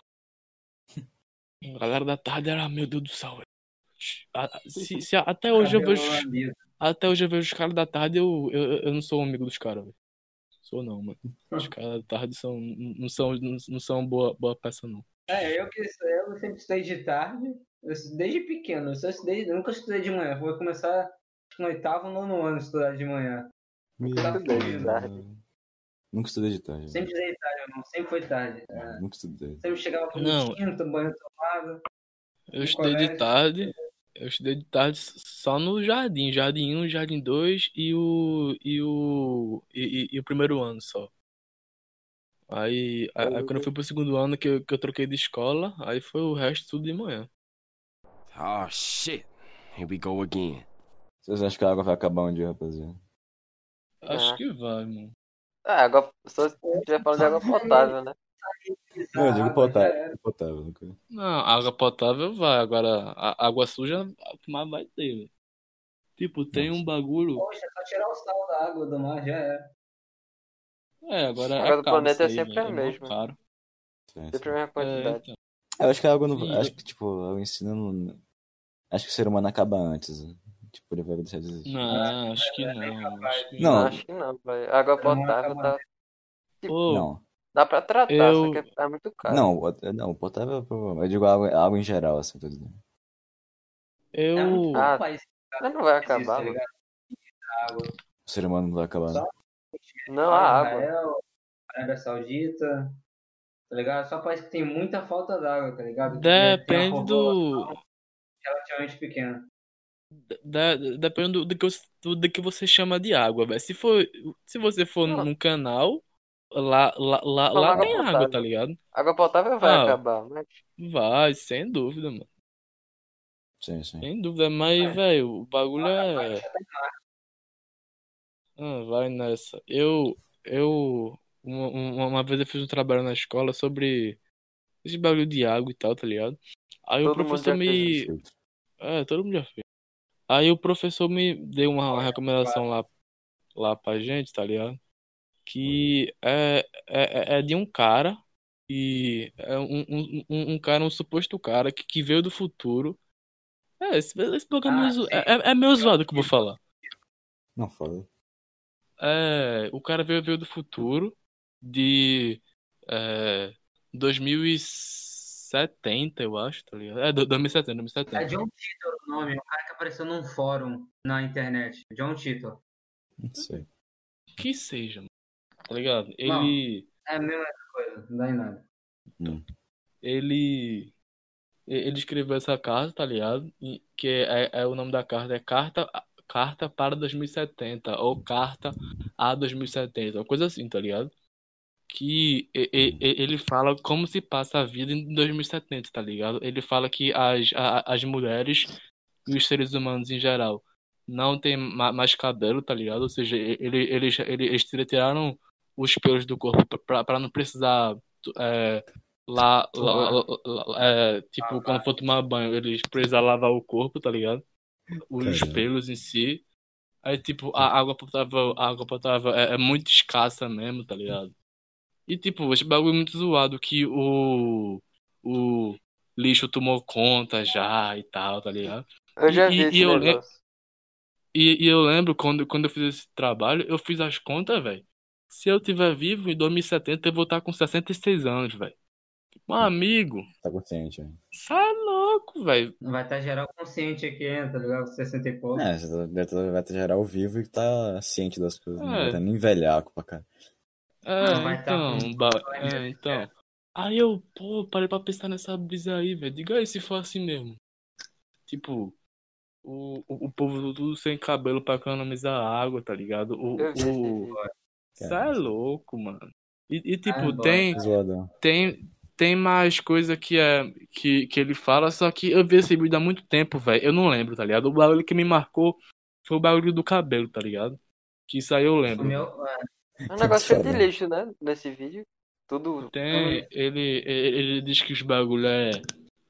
mano. A galera da tarde era, meu Deus do céu. A- se- se até hoje eu vejo, até hoje eu vejo os caras da tarde, eu, eu, eu não sou amigo dos caras, velho. Sou não, mano. Os caras da tarde são, não são, não são boa, boa peça, não. É, eu que eu sempre estudei de tarde, eu, desde pequeno, eu, só estudei, eu nunca estudei de manhã, vou começar no oitavo, nono ano a estudar de manhã. Meu estudei de tarde. Nunca estudei de tarde. Sempre estudei de tarde, não, sempre foi tarde. É, Nunca estudei. sempre chegava Não. bonitinho, banho tomado. Eu estudei de colégio. tarde. Eu estudei de tarde só no jardim, jardim 1, jardim 2 e o e o e, e- e o primeiro ano só. Aí, a- aí quando eu fui pro segundo ano que eu, que eu troquei de escola, aí foi o resto tudo de manhã. Oh shit. Here we go again. Vocês acham que a água vai acabar um dia, rapaziada? Acho Ah. que vai, mano. Ah, água, só se estiver falando de água potável, né? Não, eu digo potável. Potável. Não, água potável vai, agora a água suja mas vai ter, velho. Tipo, tem um bagulho. Poxa, é só tirar o sal da água do mar, já era. É, agora A é água do planeta é aí, sempre velho, a é mesma. Sim, Sempre a mesma É, quantidade. então. Eu acho que a água não. Sim. Acho que, tipo, o ensino não. Acho que o ser humano acaba antes. né? Tipo, ele vai deixar de existir. Não, acho que não. Acho que Não. Não, acho que não, velho. Água potável tá. Pô, Não. Dá pra tratar, Eu- só que é muito caro. Não, o- não, o potável é o problema. Eu digo água, água em geral, assim, tô dizendo. eu. É Ah, Mas não vai acabar, tá mano. ligado? Água. O ser humano não vai acabar. Só- Não, a água. Israel, Arábia Saudita, tá ligado? Só país que tem muita falta d'água, tá ligado? Depende do. Relativamente pequena. Da, depende do, do que, você- do, do que você chama de água, velho. Se for, se você for Não. num canal, lá, lá, lá, Não, lá água tem água, potável. tá ligado? Água potável vai Ah. acabar, mas. Vai, sem dúvida, mano. Sim, sim. Sem dúvida, mas, É. velho, o bagulho é. Vai Ah, vai nessa. Eu, eu, uma, uma, uma vez eu fiz um trabalho na escola sobre esse bagulho de água e tal, tá ligado? Aí o Todo mundo professor já me. Perfeito. É, todo mundo já fez. Aí o professor me deu uma recomendação lá, lá pra gente, tá ligado? Que é, é, é de um cara e é um, um, um cara, um suposto cara que, que veio do futuro. É, esse, esse bagulho é Ah, é, é- é meio zoado que eu vou falar. Não, foda. É, o cara veio, veio do futuro de é, 2070, eu acho, tá ligado? É, do- 2070, É 2070. John Titor o nome, o cara que apareceu num fórum na internet. John Titor. Não sei. Que seja, mano. Tá ligado? Ele. É a mesma coisa, não dá em nada. ele ele escreveu essa carta, tá ligado? Que é, é o nome da carta é carta carta para 2070 ou carta a 2070, uma coisa assim, tá ligado? Que ele fala como se passa a vida em 2070, tá ligado? Ele fala que as, as mulheres e os seres humanos em geral não tem ma- mais cabelo, tá ligado? Ou seja, ele, eles, eles tiraram os pelos do corpo pra, pra não precisar é, lá, lá- lá- lá- é, tipo, quando for tomar banho, eles precisam lavar o corpo, tá ligado? Os Caramba. pelos em si. Aí, tipo, a água potável, a água potável é, é muito escassa mesmo, tá ligado? E, tipo, esse bagulho é muito zoado que o, o lixo tomou conta já e tal, tá ligado? Eu já E- vi e- esse e eu le- negócio. E, e eu lembro quando, quando eu fiz esse trabalho, eu fiz as contas, velho. Se eu tiver vivo em 2070, eu vou estar com 66 anos, velho. Um amigo, Tá consciente, né? sai louco, velho. Vai estar geral consciente aqui, né, tá ligado? 60 e pouco. É, você tá- vai estar tá geral vivo e tá ciente das coisas. Não É. vai estar nem velhaco pra cá. É, Não, tá então, com- ba- vai é, então. Aí eu, pô, parei pra pensar nessa brisa aí, velho. Diga aí se for assim mesmo. Tipo, o, o, o povo tudo sem cabelo pra economizar água, tá ligado? O, esse o. Cê é louco, mano. E, e, tipo, Ah, tem, tem, tem mais coisa que, é, que, que ele fala, só que eu vi esse vídeo há muito tempo, velho. Eu não lembro, tá ligado? O bagulho que me marcou foi o bagulho do cabelo, tá ligado? Que isso aí eu lembro. meu, é, É um negócio cheio de lixo, né? Nesse vídeo. Tudo. Tem, ele, ele, ele diz que os bagulho é,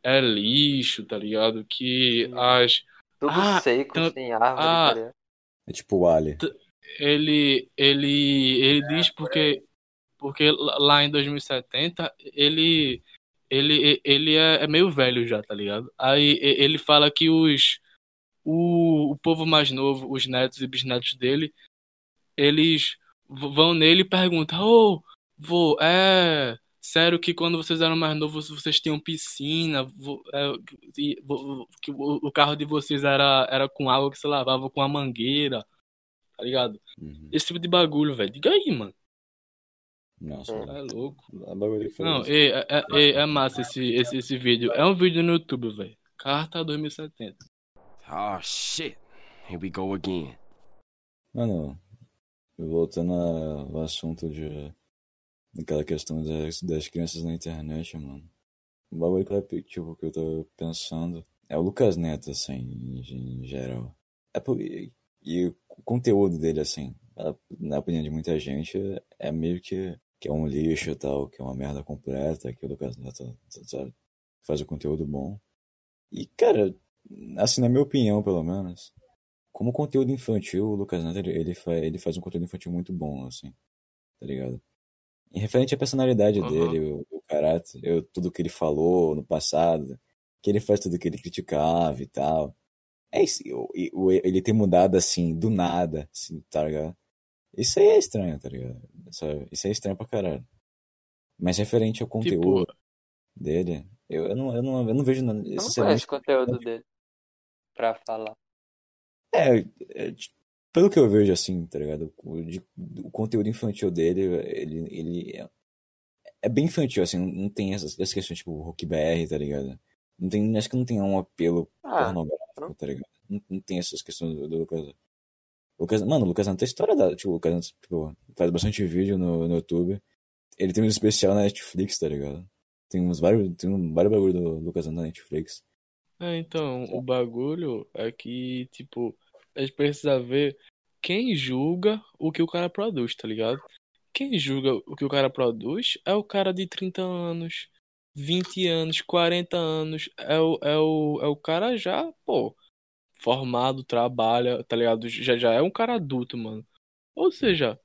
é lixo, tá ligado? Que as. Tudo Ah, seco, então- sem árvore, ah, tá ligado? É tipo o Ali. Ele, ele, ele diz porque, porque lá em 2070 ele, ele, ele é, é meio velho já, tá ligado? Aí ele fala que os, o, o povo mais novo, os netos e bisnetos dele, eles vão nele e perguntam: Ô, vô, é sério que quando vocês eram mais novos vocês tinham piscina? É, que o, o carro de vocês era, era com água que se lavava com a mangueira, tá ligado? Uhum. Esse tipo de bagulho, velho. Diga aí, mano. Nossa, É louco. que foi Não, isso. é, é, é, é massa esse, esse, esse vídeo. É um vídeo no YouTube, velho. Carta 2070. Oh shit. Here we go again. Mano, voltando ao assunto de. daquela questão das, das crianças na internet, mano. O bagulho que eu, tipo, que eu tô pensando é o Lucas Neto, assim, em, em geral. É por, e, e o conteúdo dele, assim, na opinião de muita gente, é meio que, que é um lixo e tal, que é uma merda completa, que o Lucas Neto, faz o conteúdo bom. E, cara, assim, na minha opinião, pelo menos, como conteúdo infantil, o Lucas Neto, ele, ele, fa- ele faz um conteúdo infantil muito bom, assim, tá ligado? E referente à personalidade Aham. dele, o, o caráter, eu, tudo que ele falou no passado, que ele faz tudo que ele criticava e tal. É isso, ele ter mudado assim, do nada, assim, tá ligado? Isso aí é estranho, tá ligado? Isso, isso é estranho pra caralho. Mas referente ao conteúdo Tipo, dele, eu, eu, não, eu, não, eu não vejo nada. Eu não conheço o conteúdo dele. Pra falar. É, é, t- pelo que eu vejo, assim, tá ligado? O, de- o conteúdo infantil dele, ele, ele é, é bem infantil, assim, não, não tem essas, essas questões tipo Hulk BR, tá ligado? Não tem, acho que não tem um apelo Ah, pornográfico, não. tá ligado? Não, não tem essas questões do, do Lucas. Lucas. Mano, o Lucas tem história da. Tipo, o Lucas Neto, tipo, faz bastante vídeo no, no YouTube. Ele tem um especial na Netflix, tá ligado? Tem uns vários. Tem um, vários bagulho do Lucas Neto na Netflix. é, então, o bagulho é que, tipo, a gente precisa ver quem julga o que o cara produz, tá ligado? quem julga o que o cara produz é o cara de 30 anos, 20 anos, 40 anos. É o, é o, é o cara já, pô, formado, trabalha, tá ligado? Já, já é um cara adulto, mano. Ou seja,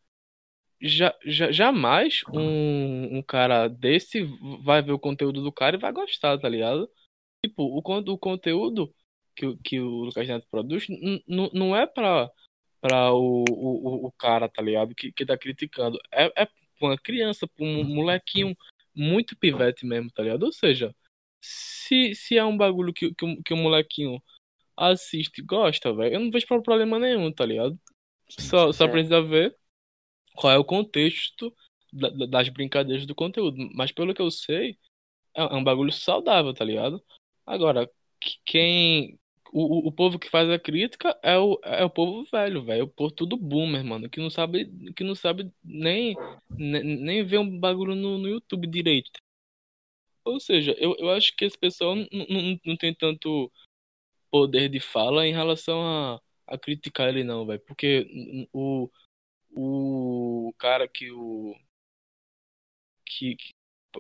já, já, jamais um, um cara desse vai ver o conteúdo do cara e vai gostar, tá ligado? Tipo, o, o conteúdo que, o- que o Lucas Neto produz não é pra, pra o, o, o cara, tá ligado? Que, que tá criticando. É, é pra uma criança, pra um molequinho muito pivete mesmo, tá ligado? Ou seja, se, se é um bagulho que, que, que o molequinho assiste e gosta, velho, eu não vejo problema nenhum, tá ligado? Só, só sim. precisa ver qual é o contexto da- da- das brincadeiras do conteúdo. Mas pelo que eu sei, é é um bagulho saudável, tá ligado? Agora, que- quem. O, o, povo que faz a crítica é o, é o povo velho, velho. O povo tudo boomer, mano. Que não sabe, que não sabe nem, nem, nem ver um bagulho no, no YouTube direito. Ou seja, eu, eu acho que esse pessoal não, não, não tem tanto poder de fala em relação a, a criticar ele, não, velho. Porque o, o cara que o. Que, que-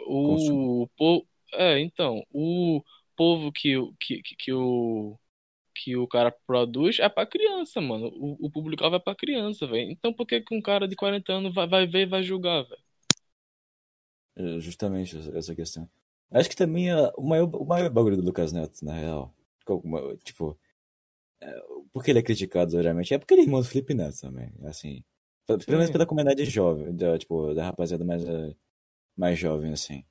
o, po- é, então, o povo que, o- que, que, que o que o cara produz é pra criança, mano. O, o público vai pra criança, velho. Então por que que um cara de 40 anos vai, vai ver e vai julgar, velho? É, Justamente essa- questão. Acho que também é o maior, o maior bagulho do Lucas Neto, na real. Como- Tipo, é, por que ele é criticado geralmente? É porque ele é irmão do Felipe Neto também. Assim, Pe- pelo menos pela comunidade jovem, da, tipo, da rapaziada mais, eh, mais jovem, assim.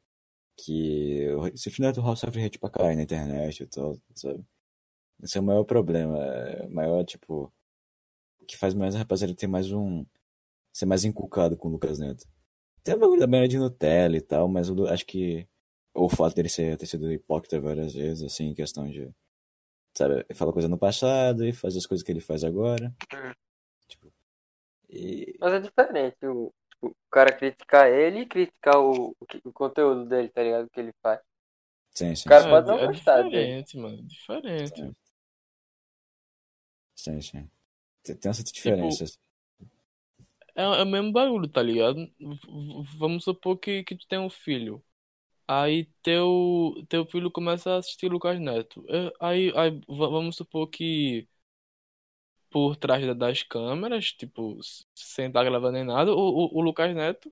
Que o esse Felipe Neto sofre hate pra caralho na internet e tal, sabe? Esse é o maior problema. É o maior, tipo, o que faz mais a rapaziada ter mais um. ser mais inculcado com o Lucas Neto. Tem o bagulho da banha de Nutella e tal, mas eu do- acho que o fato dele ser, ter sido hipócrita várias vezes, assim, em questão de, sabe, ele fala coisa no passado e faz as coisas que ele faz agora. Hum. Tipo, e, Mas é diferente o, tipo, o cara criticar ele e criticar o, o, o conteúdo dele, tá ligado? O que ele faz. sim, sim, Cara, sim, pode não é gostar dele. diferente, mano. Diferente. sim, sim. Tem, tem essa diferença. assim. É, é o mesmo bagulho, tá ligado? V- Vamos supor que, que tu tem um filho. Aí teu, teu filho começa a assistir Lucas Neto. É, Aí, aí va- vamos supor que por trás da- das câmeras, tipo, sem estar gravando nem nada, o, o, o Lucas Neto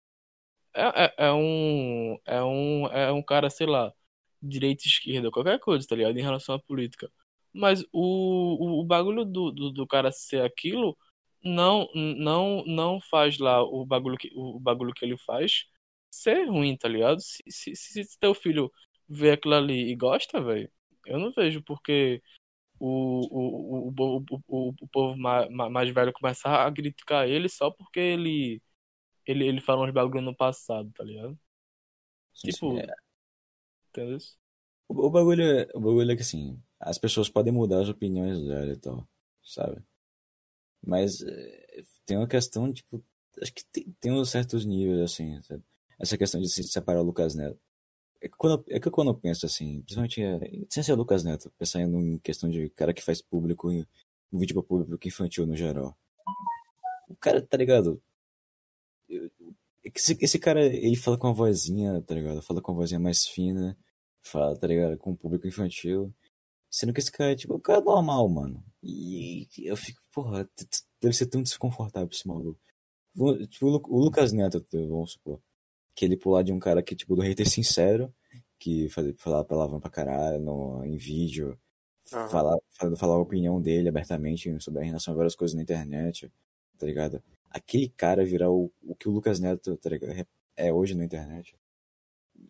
é, é, é um, é um, é um cara, sei lá, direita, esquerda, qualquer coisa, tá ligado? Em relação à política. Mas o, o, o bagulho do, do, do cara ser aquilo não, não, não faz lá o bagulho que, o bagulho que ele faz ser ruim, tá ligado? Se, se, se, se teu filho vê aquilo ali e gosta, velho, eu não vejo porque o, o, o, o, o, povo mais, mais velho começar a criticar ele só porque ele, ele, ele falou uns bagulho no passado, tá ligado? Sim, Tipo, sim. É, entendeu? o, o bagulho, é- o bagulho é que, assim, as pessoas podem mudar as opiniões dela e tal, sabe? Mas é, tem uma questão, tipo, acho que tem, tem uns certos níveis, assim, sabe? Essa questão de se separar o Lucas Neto. É que quando, é que quando eu penso assim, principalmente é, sem ser o Lucas Neto, pensando em questão de cara que faz público, um vídeo pra público infantil no geral. O cara, tá ligado? Esse, esse cara, ele fala com uma vozinha, tá ligado? Fala com uma vozinha mais fina, fala, tá ligado? Com o público infantil. Sendo que esse cara é tipo um cara normal, mano. E eu fico, porra, deve ser tão desconfortável esse maluco. Tipo, o o Lucas Neto, vamos supor. Que ele pular de um cara que, tipo, do hater sincero, que falava palavrão pra caralho no, em vídeo, Aham. falar, falar, a opinião dele abertamente sobre em relação a várias coisas na internet, tá ligado? Aquele cara virar o, o que o Lucas Neto, tá ligado? É hoje na internet.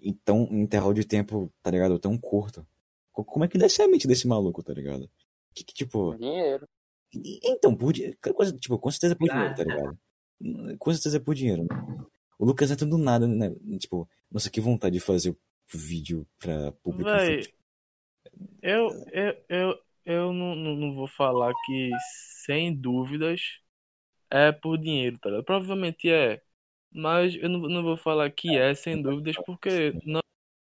Então, em intervalo de tempo, tá ligado? Tão curto. Co- Como é que deve ser a mente desse maluco, tá ligado? Que, que tipo. Dinheiro. Então, por dinheiro. Tipo, com certeza é por dinheiro, tá ligado? Com certeza é por dinheiro. né? O Lucas Neto do nada, né? Tipo, nossa, que vontade de fazer vídeo pra público Véi, infantil. eu, eu, eu, eu não, não, vou falar que sem dúvidas é por dinheiro, tá ligado? Provavelmente é. Mas eu não, não vou falar que é sem dúvidas porque não,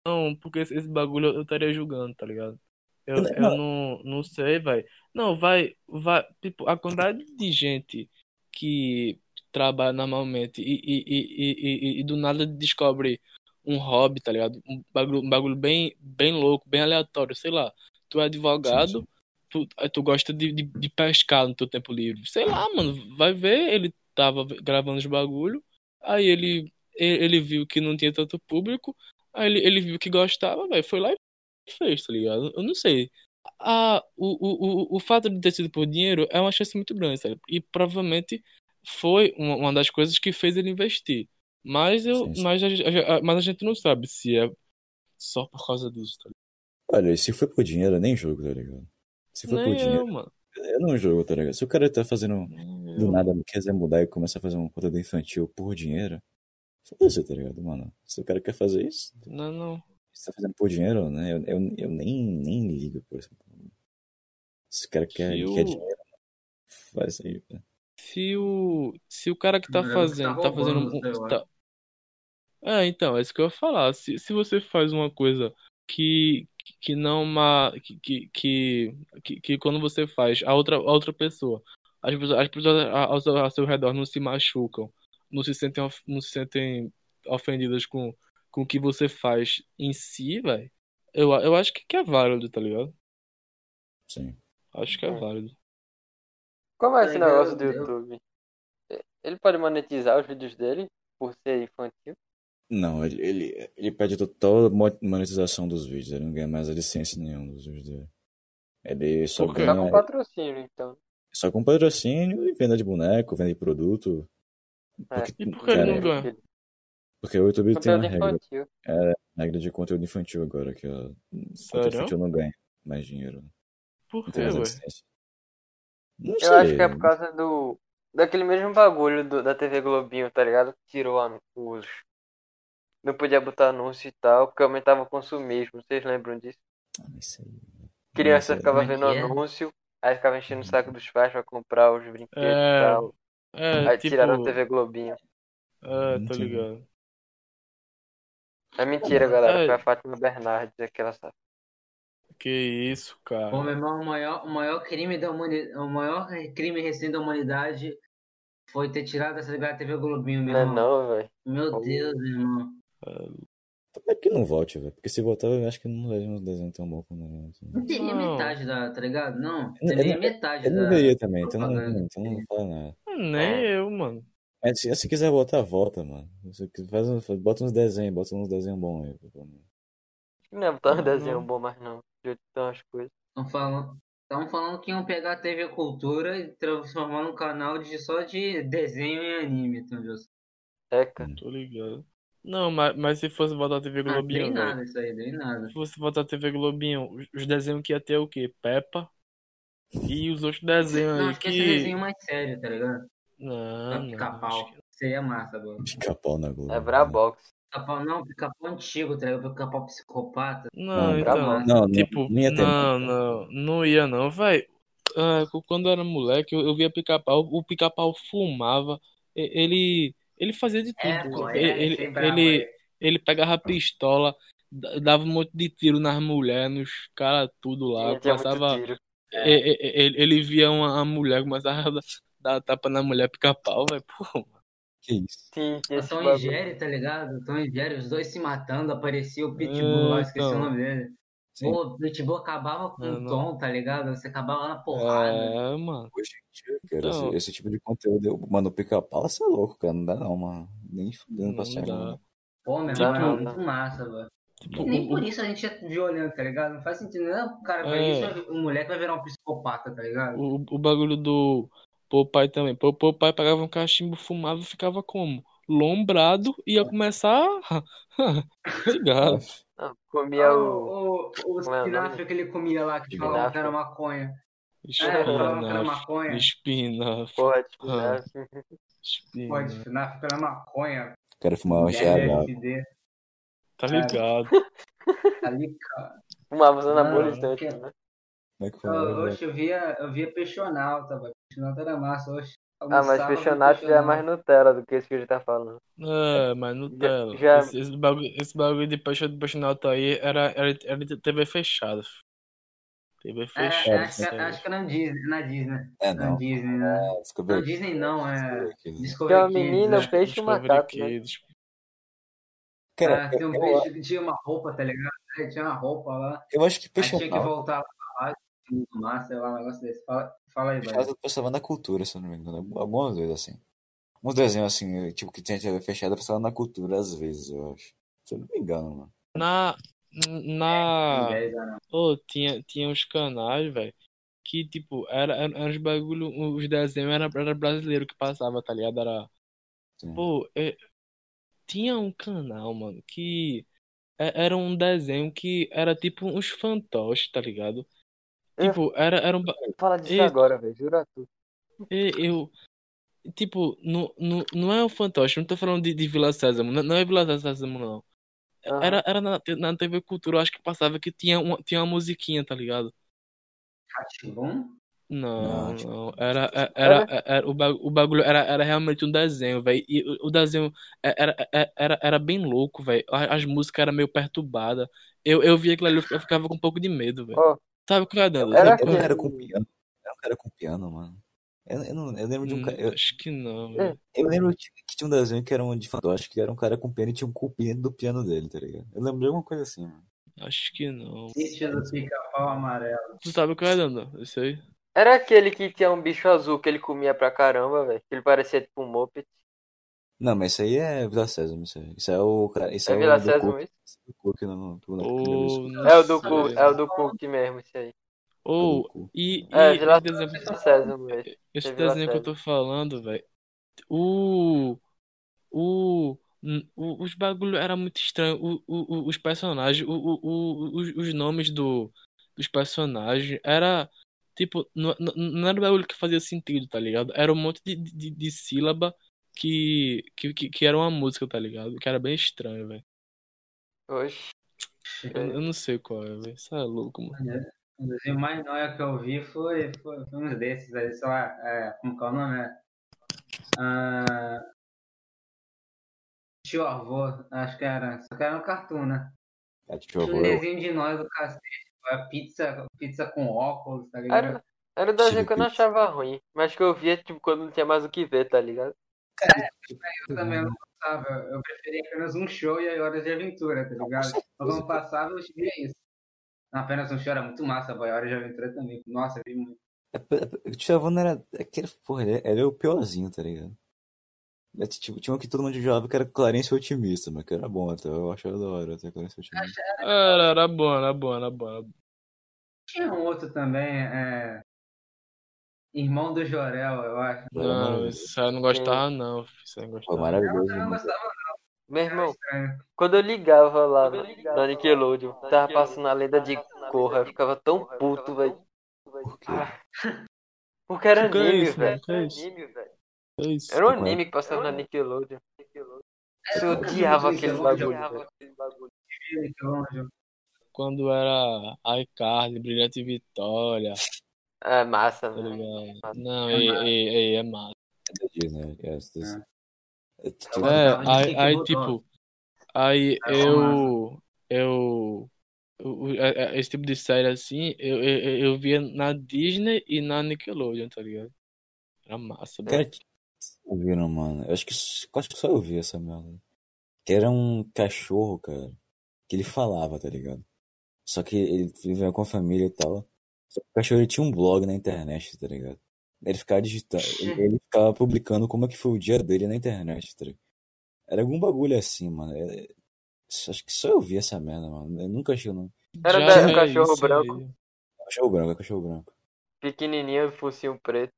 não porque esse, bagulho eu estaria julgando, tá ligado? Eu, Eu- eu não, não sei, vai. Não, vai, vai, tipo, a quantidade de gente que trabalha normalmente e, e, e, e, do nada descobre um hobby, tá ligado? Um bagulho, um bagulho bem, bem louco, bem aleatório, sei lá. Tu é advogado, Sim, sim. Tu, tu gosta de, de, de pescar no teu tempo livre. Sei lá, mano, vai ver, ele tava gravando os bagulho, aí ele, ele, viu que não tinha tanto público, aí ele, ele viu que gostava, velho, foi lá e fez, tá ligado? Eu não sei. Ah, o, o, o, o fato de ter sido por dinheiro é uma chance muito grande, sabe? E provavelmente foi uma, uma das coisas que fez ele investir. Mas, eu, Sim, sim. mas, a, a- mas a gente não sabe se é só por causa disso, tá Olha, se foi por dinheiro, eu nem jogo, tá ligado? Se foi ligado? por Nem dinheiro, eu, mano. eu não jogo, tá ligado? Se o cara tá fazendo Nem do eu. nada, quiser mudar e começar a fazer um conteúdo infantil por dinheiro, foda-se, tá ligado, mano? Se o cara quer fazer isso, Não, não. se tá fazendo por dinheiro, né? Eu, eu, eu nem, nem ligo por isso. Se o cara quer, quer dinheiro, faz aí, cara. Se o, se o cara que tá você tá fazendo, tá fazendo roubando um, tá, É, então, é isso que eu ia falar. Se, se você faz uma coisa que, que não uma, que, que, que, que, que quando você faz, a outra, a outra pessoa, as pessoas, as pessoas ao, seu- ao seu redor não se machucam, não se sentem, of- não se sentem ofendidas com, com o que você faz em si, velho. Eu, eu acho que, que é válido, tá ligado? Sim. Acho que é É. válido. Como é esse negócio do Eu- YouTube? Ele pode monetizar os vídeos dele por ser infantil? Não, ele, ele, ele perde total mo- monetização dos vídeos, ele não ganha mais a licença nenhuma dos vídeos dele. Ele só Por quê? Só ganha com patrocínio, então. só com patrocínio e venda de boneco, venda de produto. É. Porque, E por que ele não cara, ganha? porque o YouTube tem uma Conteúdo regra, infantil. regra de conteúdo infantil agora, que ó, conteúdo Sério? infantil não ganha mais dinheiro. Por Não licença. Não Eu acho sei. que é por causa do. Daquele mesmo bagulho do- da TV Globinho, tá ligado? Que tirou a- os. Não podia botar anúncio e tal, porque aumentava o consumismo. Vocês lembram disso? Ah, isso aí. Criança ficava é vendo é? anúncio, aí ficava enchendo o saco dos pais pra comprar os brinquedos e É, tal. é, Aí tiraram a tipo, TV Globinho. é, Não tô ligado. É mentira, galera. É. Foi a Fátima Bernardes, aquela sabe. Que isso, cara. Pô, meu irmão, o maior, o maior crime da humanidade, o maior crime recente da humanidade foi ter tirado essa da TV Globinho, meu Não é irmão. não, velho. Meu. Deus, meu irmão. Tomara que não volte, velho. Porque se voltar, eu acho que não vai um desenho tão bom como era. assim. Não teria Não. metade da, tá ligado? Não, Eu não- teria metade Eu não da veria também, então não, então não fala nada. Nem É. eu, mano. Mas se, se quiser voltar, volta, mano. Se faz, bota uns desenhos, bota uns desenhos bons aí. Não é botar um Não, desenho não. bom mais não. De jeito que estão as coisas. Estão falando, falando que iam pegar a TV Cultura e transformar num canal de, só de desenho e anime, então, José. É, cara. Tô ligado. Não, mas, mas se fosse botar a TV Ah, Globinho, velho. nada isso aí, dei nada. Se fosse botar a TV Globinho, os- os desenhos que ia ter o quê? Peppa. E os outros desenhos Não, aí acho que esse desenho mais sério, tá ligado? Não, Pra não. pica-pau. Seria massa, mano. Pica-pau na Globo. É Brabox. Pica-pau não, pica-pau antigo, tá ligado? Pica-pau psicopata. Não, Não, então. Não, não, Tipo, não ia ter. não, não, não ia não, velho. quando eu era moleque, eu, eu via pica-pau, o pica-pau fumava, ele, ele fazia de É, tudo. pô, ele, é, ele, é ele, aí. ele pegava a pistola, da- dava um monte de tiro nas mulheres, nos caras, tudo lá. Passava. e- Ele, ele via uma, uma mulher, começava a dar, dar tapa na mulher, pica-pau, velho. Pô, mano. Que isso? Sim, esse Tom e. Jerry, tá ligado? O Tom e Jerry, os dois se matando, aparecia o Pitbull lá, esqueci Então. o nome dele. Sim. Pô, o Pitbull acabava com o. Tom, tá ligado? Você acabava na porrada. É, mano. Hoje em dia, cara, esse, Não. esse tipo de conteúdo, eu- mano, o pica-pau, você é louco, cara. Não dá não, mano. Nem fudendo pra não. Pô, meu Tipo, irmão, é muito massa, velho. Tipo, E nem por isso a gente é violento, tá ligado? Não faz sentido. Não, o cara, É. isso, o moleque vai virar um psicopata, tá ligado? O, o bagulho do Popeye também. Pô, Popeye pegava um cachimbo, fumava e ficava como? Lombrado e ia começar. Ligado. Não, comia Ah, o. o, o, é espinafre que ele comia lá, que falava que era maconha. É, falava que era Espinafre. maconha. Espinafre. Porra de Ah. espinafre. Espinafre. espinafre que era maconha. O cara fumava É, GH. LSD. Tá ligado? Ali, cara. Fumava anabolizantes, que- né? Como é que Eu, fumava? oxe, eu via, eu via peixonauta, velho. Peixonauta era massa, oxe. Ah, mas peixonato já é mais peixonauta. Nutella do que esse que a gente tá falando. É, mas Nutella. já- Esse, esse bagulho, esse bagulho de peixinalto aí era, era, era de TV fechada. TV É, fechada. acho, que, acho que é na Disney, na Disney. É, Na não. Disney, né? É, Não, Disney não, é Discovery Kids. Tem uma menina, é. um peixe e um Discovery macaco, né? Cara, Ah, tem um peixe que tinha uma roupa, tá ligado? Aí Tinha uma roupa lá. eu acho que Aí peixe tinha que voltar lá pra lá, no mar, sei lá, um negócio desse. Fala, fala aí, velho. mal passava na cultura, se eu não me engano. Algumas vezes, assim. Uns desenhos, assim, tipo, que tinha TV fechada, passava na cultura, às vezes, eu acho. Se eu não me engano, mano. Na. Na. Tem 10 anos. Ô, tinha, tinha uns canais, velho, que, tipo, era, era, era uns bagulho, os desenhos era, era brasileiro que passava, tá ligado? Era, Sim. pô, é- tinha um canal, mano, que é- era um desenho que era tipo uns fantoches, tá ligado? É. Tipo, era, era um, Fala disso Eita. agora, velho. Jura tu. e- eu, tipo, não, não, não é um fantoche, não tô falando de, de Vila Sésamo, não, não é Vila Sésamo, não. Aham. Era, era na, na TV Cultura, eu acho que passava que tinha uma, tinha uma musiquinha, tá ligado? Ratibum? Não, Não, tipo, não. Era, era, era, era- o, ba- o bagulho era, era realmente um desenho, velho. E o, o desenho é- era, era, era, era bem louco, velho. A- As músicas eram meio perturbadas. Eu, eu via aquilo ali, eu ficava- eu ficava com um pouco de medo, velho. Ó, Sabe o que é, Dando? Era Era um cara aquele- com piano. Era um cara com piano, mano. Eu, eu, não, eu lembro de um cara. Eu, Acho que não, É. velho. eu lembro que que tinha um desenho que era um de fantoche, que era um cara com piano e tinha um cupim do piano dele, tá ligado? Eu lembro de alguma coisa assim, mano. Acho que não. Sítio do pica-pau amarelo. Tu sabe o que é, Dando? Isso aí. Era aquele que tinha um bicho azul que ele comia pra caramba, velho. Que ele parecia tipo um moped. Não, mas isso aí é Vila Sésamo, isso aí. Isso é o cara. Isso É é, Vila o Cook. isso? É o Cook não É o do. Cook, é o do Cook mesmo, esse aí. Ou. Cook. E, É, e Vila desenho, Vila velho. esse é desenho que eu tô falando, velho. O. O. o- Os bagulho era muito estranho. O, o, o- os personagens, o, o, o- os, os nomes do, dos personagens era. Tipo, não, não era um bagulho que fazia sentido, tá ligado? Era um monte de, de, de sílaba que, que, que, que era uma música, tá ligado? Que era bem estranho, velho. Oxe. Eu, eu não sei qual é, velho. Isso é louco, mano. O desenho mais nóia que eu vi foi, foi, foi uns desses aí, sei lá, é, como que é o nome? É, ah, tio avô, acho que era, só que era um cartoon, né? É, eu Tinha um ver. desenho de nós do cacete, a pizza, pizza com óculos, tá ligado? Era, era um desenho que eu não achava ruim. Mas que eu via, tipo, quando não tinha mais o que ver, tá ligado? Eu também não gostava, eu preferia apenas um show e a Horas de Aventura, tá ligado? Quando passava, eu via isso. Apenas um show era muito massa, boy. Hora de Aventura também. Nossa, eu vi muito. É, é, O não era. Aquele, porra, ele ele era o piorzinho, tá ligado? É, tipo, tinha um que todo mundo jogava que era Clarence Otimista, mas que era bom até. Eu achava da hora até Clarence Otimista. Era, era bom, era bom. Era bom. Tinha um outro também, é. Irmão do Jorel, eu acho. Era Não, maravilhoso. isso aí eu não gostava, não. filho, Isso aí eu não gostava. maravilhoso. Eu não mano. gostava, Meu irmão, estranho. quando eu ligava lá na, na Nickelodeon, tava passando a lenda de Korra, eu ficava tão puto, velho. Por quê? Porque era Que é anime, isso, velho. mano? Que é? Anime, velho. É isso. Era um anime que passava na Nickelodeon. Eu odiava aquele bagulho. Nickelodeon. Quando era iCarly, Brilhante Vitória, É massa, tá né? ligado? Não, ei, é massa. É da Disney, é, essa- essa- é, tipo, Eu É, gostava de aí, aí tipo, aí eu, eu, é- é- esse tipo de série assim, eu, eu, eu- eu via na Disney e na Nickelodeon, tá ligado? Era massa, Cara, bro. que vocês ouviram, mano? Eu acho que, eu acho que só eu vi essa merda. Que era um cachorro, cara, que ele falava, tá ligado? Só que ele vivia com a família e tal. O cachorro tinha um blog na internet, tá ligado? Ele ficava digitando, ele, ele ficava publicando como é que foi o dia dele na internet, tá ligado? Era algum bagulho assim, mano. É- acho que só eu vi essa merda, mano. Eu nunca achei, não. Era Já da- é cachorro isso branco. aí. Cachorro branco, é cachorro branco. Pequenininho, focinho preto.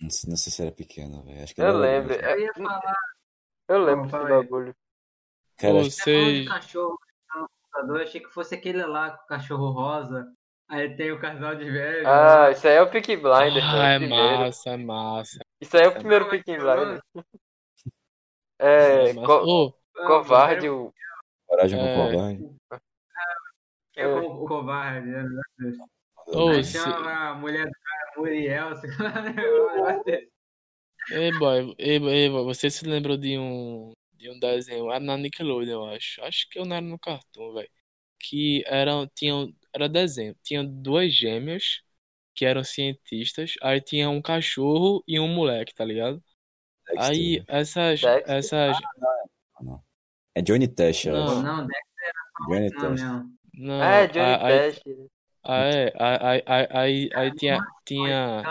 Não sei, não sei se era pequeno, velho. Acho que Eu era lembro. é- Eu ia falar, Eu lembro desse bagulho. Cara, Vocês, cachorro no computador, eu achei que fosse aquele lá com o cachorro rosa. Aí tem o casal de velho. Ah, isso aí é o Peaky Blinders, ah, é velho. Primeiro. massa, é massa. Isso aí é o primeiro é que- Blinders. É É, co Ah, covarde, o. coragem com é. covarde. É o, o covarde, né? Aí se- chama a mulher do cara Muriel, sei lá, né? Ei, boy, ei, boy, ei, boy, você se lembrou de um, de um desenho, era na Nickelodeon, eu acho. Acho que eu não era no Cartoon, velho. Que eram, tinham, era desenho. Tinha duas gêmeas que eram cientistas, aí tinha um cachorro e um moleque, tá ligado? Dexter, Aí né? essas, Dexter? essas, É Johnny Test, eu Não. acho. Não, Dexter Johnny não Test. mesmo. não, é, Johnny aí, Test. aí, aí, aí, aí, aí, tinha, tinha,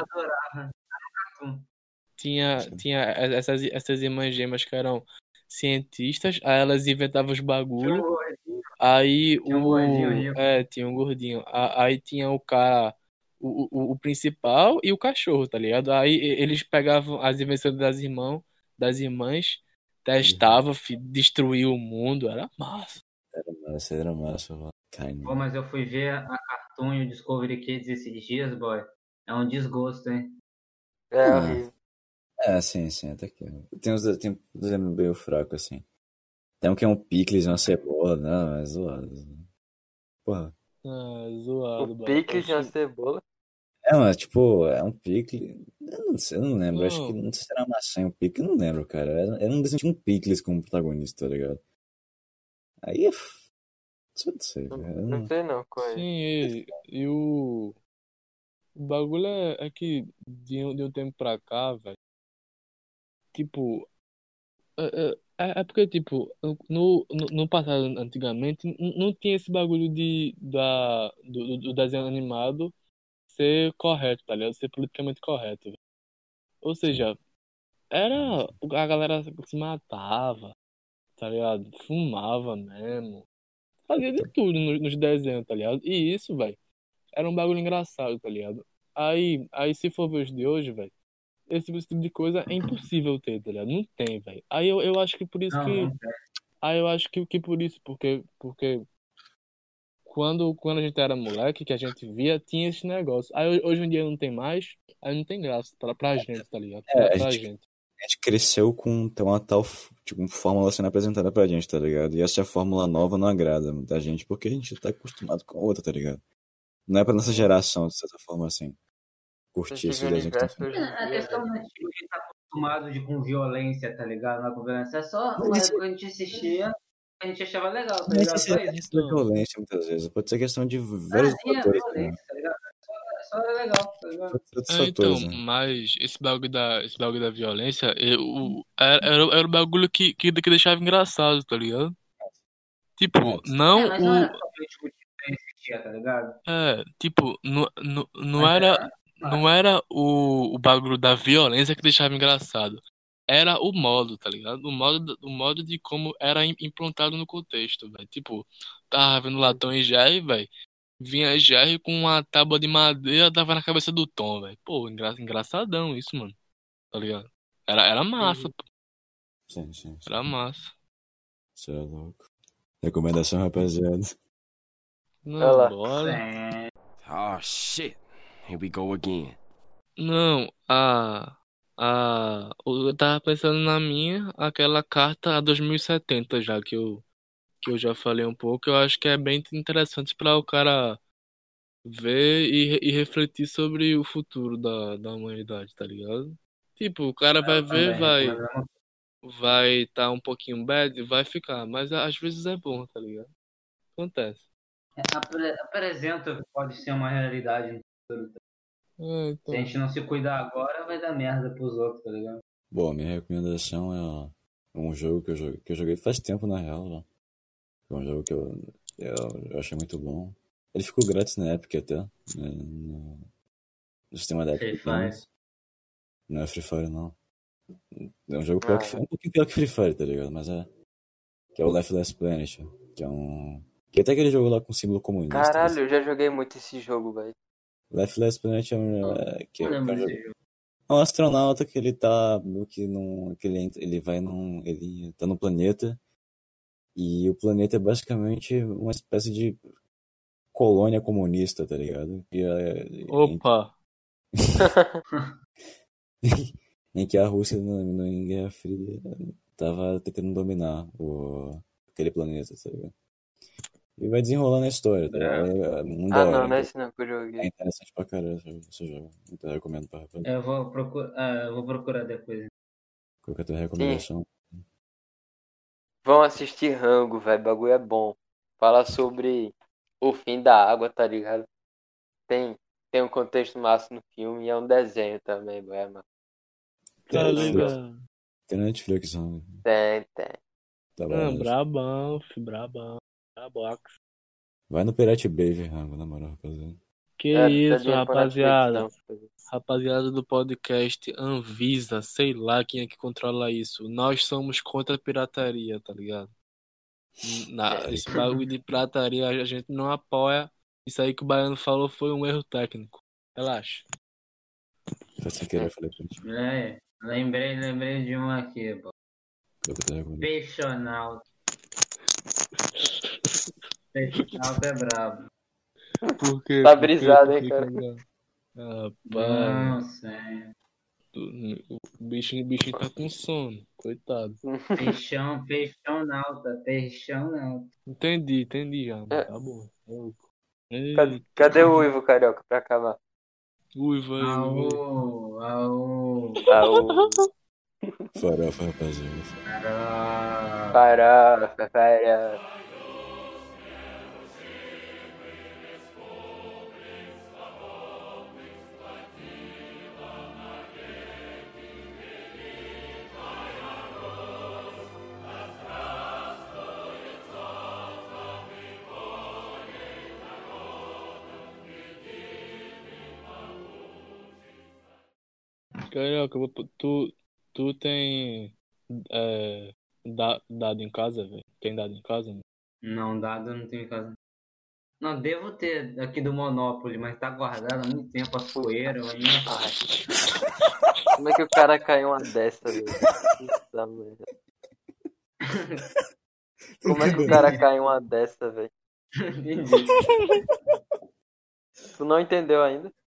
tinha, tinha essas, essas irmãs gêmeas que eram cientistas, aí elas inventavam os Tinha um bagulho, gordinho, aí Tinha um o, é, tinha um gordinho, aí tinha o cara, o, o, o principal e o cachorro, tá ligado? Aí eles pegavam as invenções das irmãos, das irmãs, testavam, fi- destruíam o mundo, era massa. Massa, era massa, mano. Pô, mas eu fui ver a Cartoon e o Discovery Kids esses dias, boy. É um desgosto, hein? É Ah. horrível. É, sim, sim, até que. Tem uns tem uns desenhos meio fraco, assim. Tem um que é um picles e uma cebola, não, é zoado. Porra. Ah, zoado, O boy. picles e a Oxi. cebola. É, mas tipo, é um picle. Eu não sei, eu não lembro. Acho que Não. sei se era maçã e um picle, eu não lembro, cara. Era, era um desenho de um picles como protagonista, tá ligado? Aí é. Não sei, cara. não- sei não qual é. Sim, e, e o, o bagulho é, é que de um, de um tempo pra cá, velho, tipo, é, é, é é porque, tipo, no, no, no passado, antigamente, não tinha esse bagulho de, da, do, do- desenho animado ser correto, tá ligado? Ser politicamente correto. Ou seja, era, a galera se matava, tá ligado? Fumava mesmo. Fazia de tudo no- nos desenhos, tá ligado? E isso, velho, era um bagulho engraçado, tá ligado? Aí, aí se for ver os de hoje, velho, esse tipo de coisa é impossível ter, tá ligado? Não tem, velho. Aí eu, eu acho que por isso Não, que. não. Aí eu acho que, que por isso, porque, porque quando, quando a gente era moleque, que a gente via, tinha esse negócio. Aí hoje em dia não tem mais, aí não tem graça pra, pra gente, tá ligado? Pra, É, a pra gente- gente. A gente cresceu com ter uma tal tipo, fórmula sendo apresentada pra gente, tá ligado? E essa fórmula nova não agrada muita gente porque a gente tá acostumado com a outra, tá ligado? Não é pra nossa geração, de certa forma, assim, curtir esses Esse desenhos É, A questão né? é tipo, a gente tá acostumado de, com violência, tá ligado? Não é violência. É só Mas uma isso- a gente assistia, a gente achava legal, tá ligado? isso é isso. questão de violência, muitas vezes. Pode ser questão de Ah, vários é fatores, né? violência, tá ligado? É só, é só legal, tá ligado? É, então, fatores, né? mas esse bagulho da, esse bagulho da violência, eu, era, era, era o bagulho que, que, que deixava engraçado, tá ligado? Tipo, não É, mas não era o. tá ligado? É, tipo, não, não, não era, não era o, o bagulho da violência que deixava engraçado. Era o modo, tá ligado? O modo, o modo de como era im- implantado no contexto, velho. Tipo, tava vendo lá Tom e Jerry, velho. Vinha Jerry com uma tábua de madeira, dava na cabeça do Tom, velho. Pô, engra, engraçadão isso, mano. Tá ligado? Era, era massa, pô. Sim, sim, sim. Era massa. Você é louco. Recomendação, rapaziada. Não, Olha lá. bora. Oh shit. Here we go again. Não, a. A. Eu tava pensando na minha, aquela carta a 2070 já, que eu, que eu já falei um pouco. Eu acho que é bem interessante para o cara ver e, e refletir sobre o futuro da, da humanidade, tá ligado? Tipo, o cara vai ver, também, vai vai estar um pouquinho bad, vai ficar, mas às vezes é bom, tá ligado? Acontece. é, apre- Apresenta que pode ser uma realidade no futuro. tá? É, então. Se a gente não se cuidar agora, vai dar merda pros outros, tá ligado? Bom, minha recomendação é um jogo que eu joguei, que eu joguei faz tempo, na real, já. É um jogo que eu, eu, eu achei muito bom. Ele ficou grátis na Epic até, né, no, no sistema da Free Epic. Não é Free Fire, não. É um jogo pior que, Ah. é um pouquinho pior que Free Fire, tá ligado? Mas é. Que é o Life Last Planet, que é um. Que até aquele jogo lá com símbolo comunista. Caralho, eu já joguei muito esse jogo, velho. Life Last Planet é um. É, que, é um. É um astronauta que ele tá meio que num. Que ele, ele vai num. Ele tá no planeta. E o planeta é basicamente uma espécie de colônia comunista, tá ligado? E, é, em, Opa! em que a Rússia, no, no, em Guerra Fria, tava tentando dominar o, aquele planeta, tá ligado? E vai desenrolando a história, tá ligado? É, é muito da Ah, não, não é esse não que eu É joguei. interessante pra caralho esse- jogo. Então eu recomendo pra rapaziada. Eu vou procurar, ah, eu vou procurar depois. Qual que é a tua recomendação? Vão assistir Rango, velho. O bagulho é bom. Fala sobre o fim da água, tá ligado? Tem, tem um contexto massa no filme e é um desenho também, boy, é massa. Tá ligado? Tem Netflix, não. Tem, tem. Tá Ah, bom. brabão, fi, brabão. Brabox. Vai no Pirate ver Rango, na moral, rapaziada. Que É, isso, pra rapaziada. Não. Rapaziada do podcast Anvisa, sei lá quem é que controla isso. Nós somos contra a pirataria, tá ligado? Na, É. esse bagulho de pirataria a gente não apoia. Isso aí que o Baiano falou foi um erro técnico. Relaxa. Foi sem querer, eu falei pra gente. É, lembrei, lembrei de um aqui, pô. Peixonauta. Peixonauta é brabo. Por quê? Tá brisado, hein, quê cara? que é? Ah, Não sei. o bichinho, o bichinho tá com sono. Coitado. Peixão, peixonauta, peixonauta. Entendi, entendi já. mano. É. Tá bom. Eu- Cadê, cadê o Uivo Carioca pra acabar? Uiva aí. Aô, aô. O Farofa, rapaziada. Caramba. Farofa, farofa. Carioca, tu, tu tem é, da- dado em casa, velho? Tem dado em casa? mano? Não, dado eu não tenho em casa. Não, devo ter aqui do Monopoly, mas tá guardado há muito tempo aí não faz. Como é que o cara caiu uma dessa, velho? Puta merda. Como é que o cara cai uma dessa, velho? Entendi. Tu não entendeu ainda?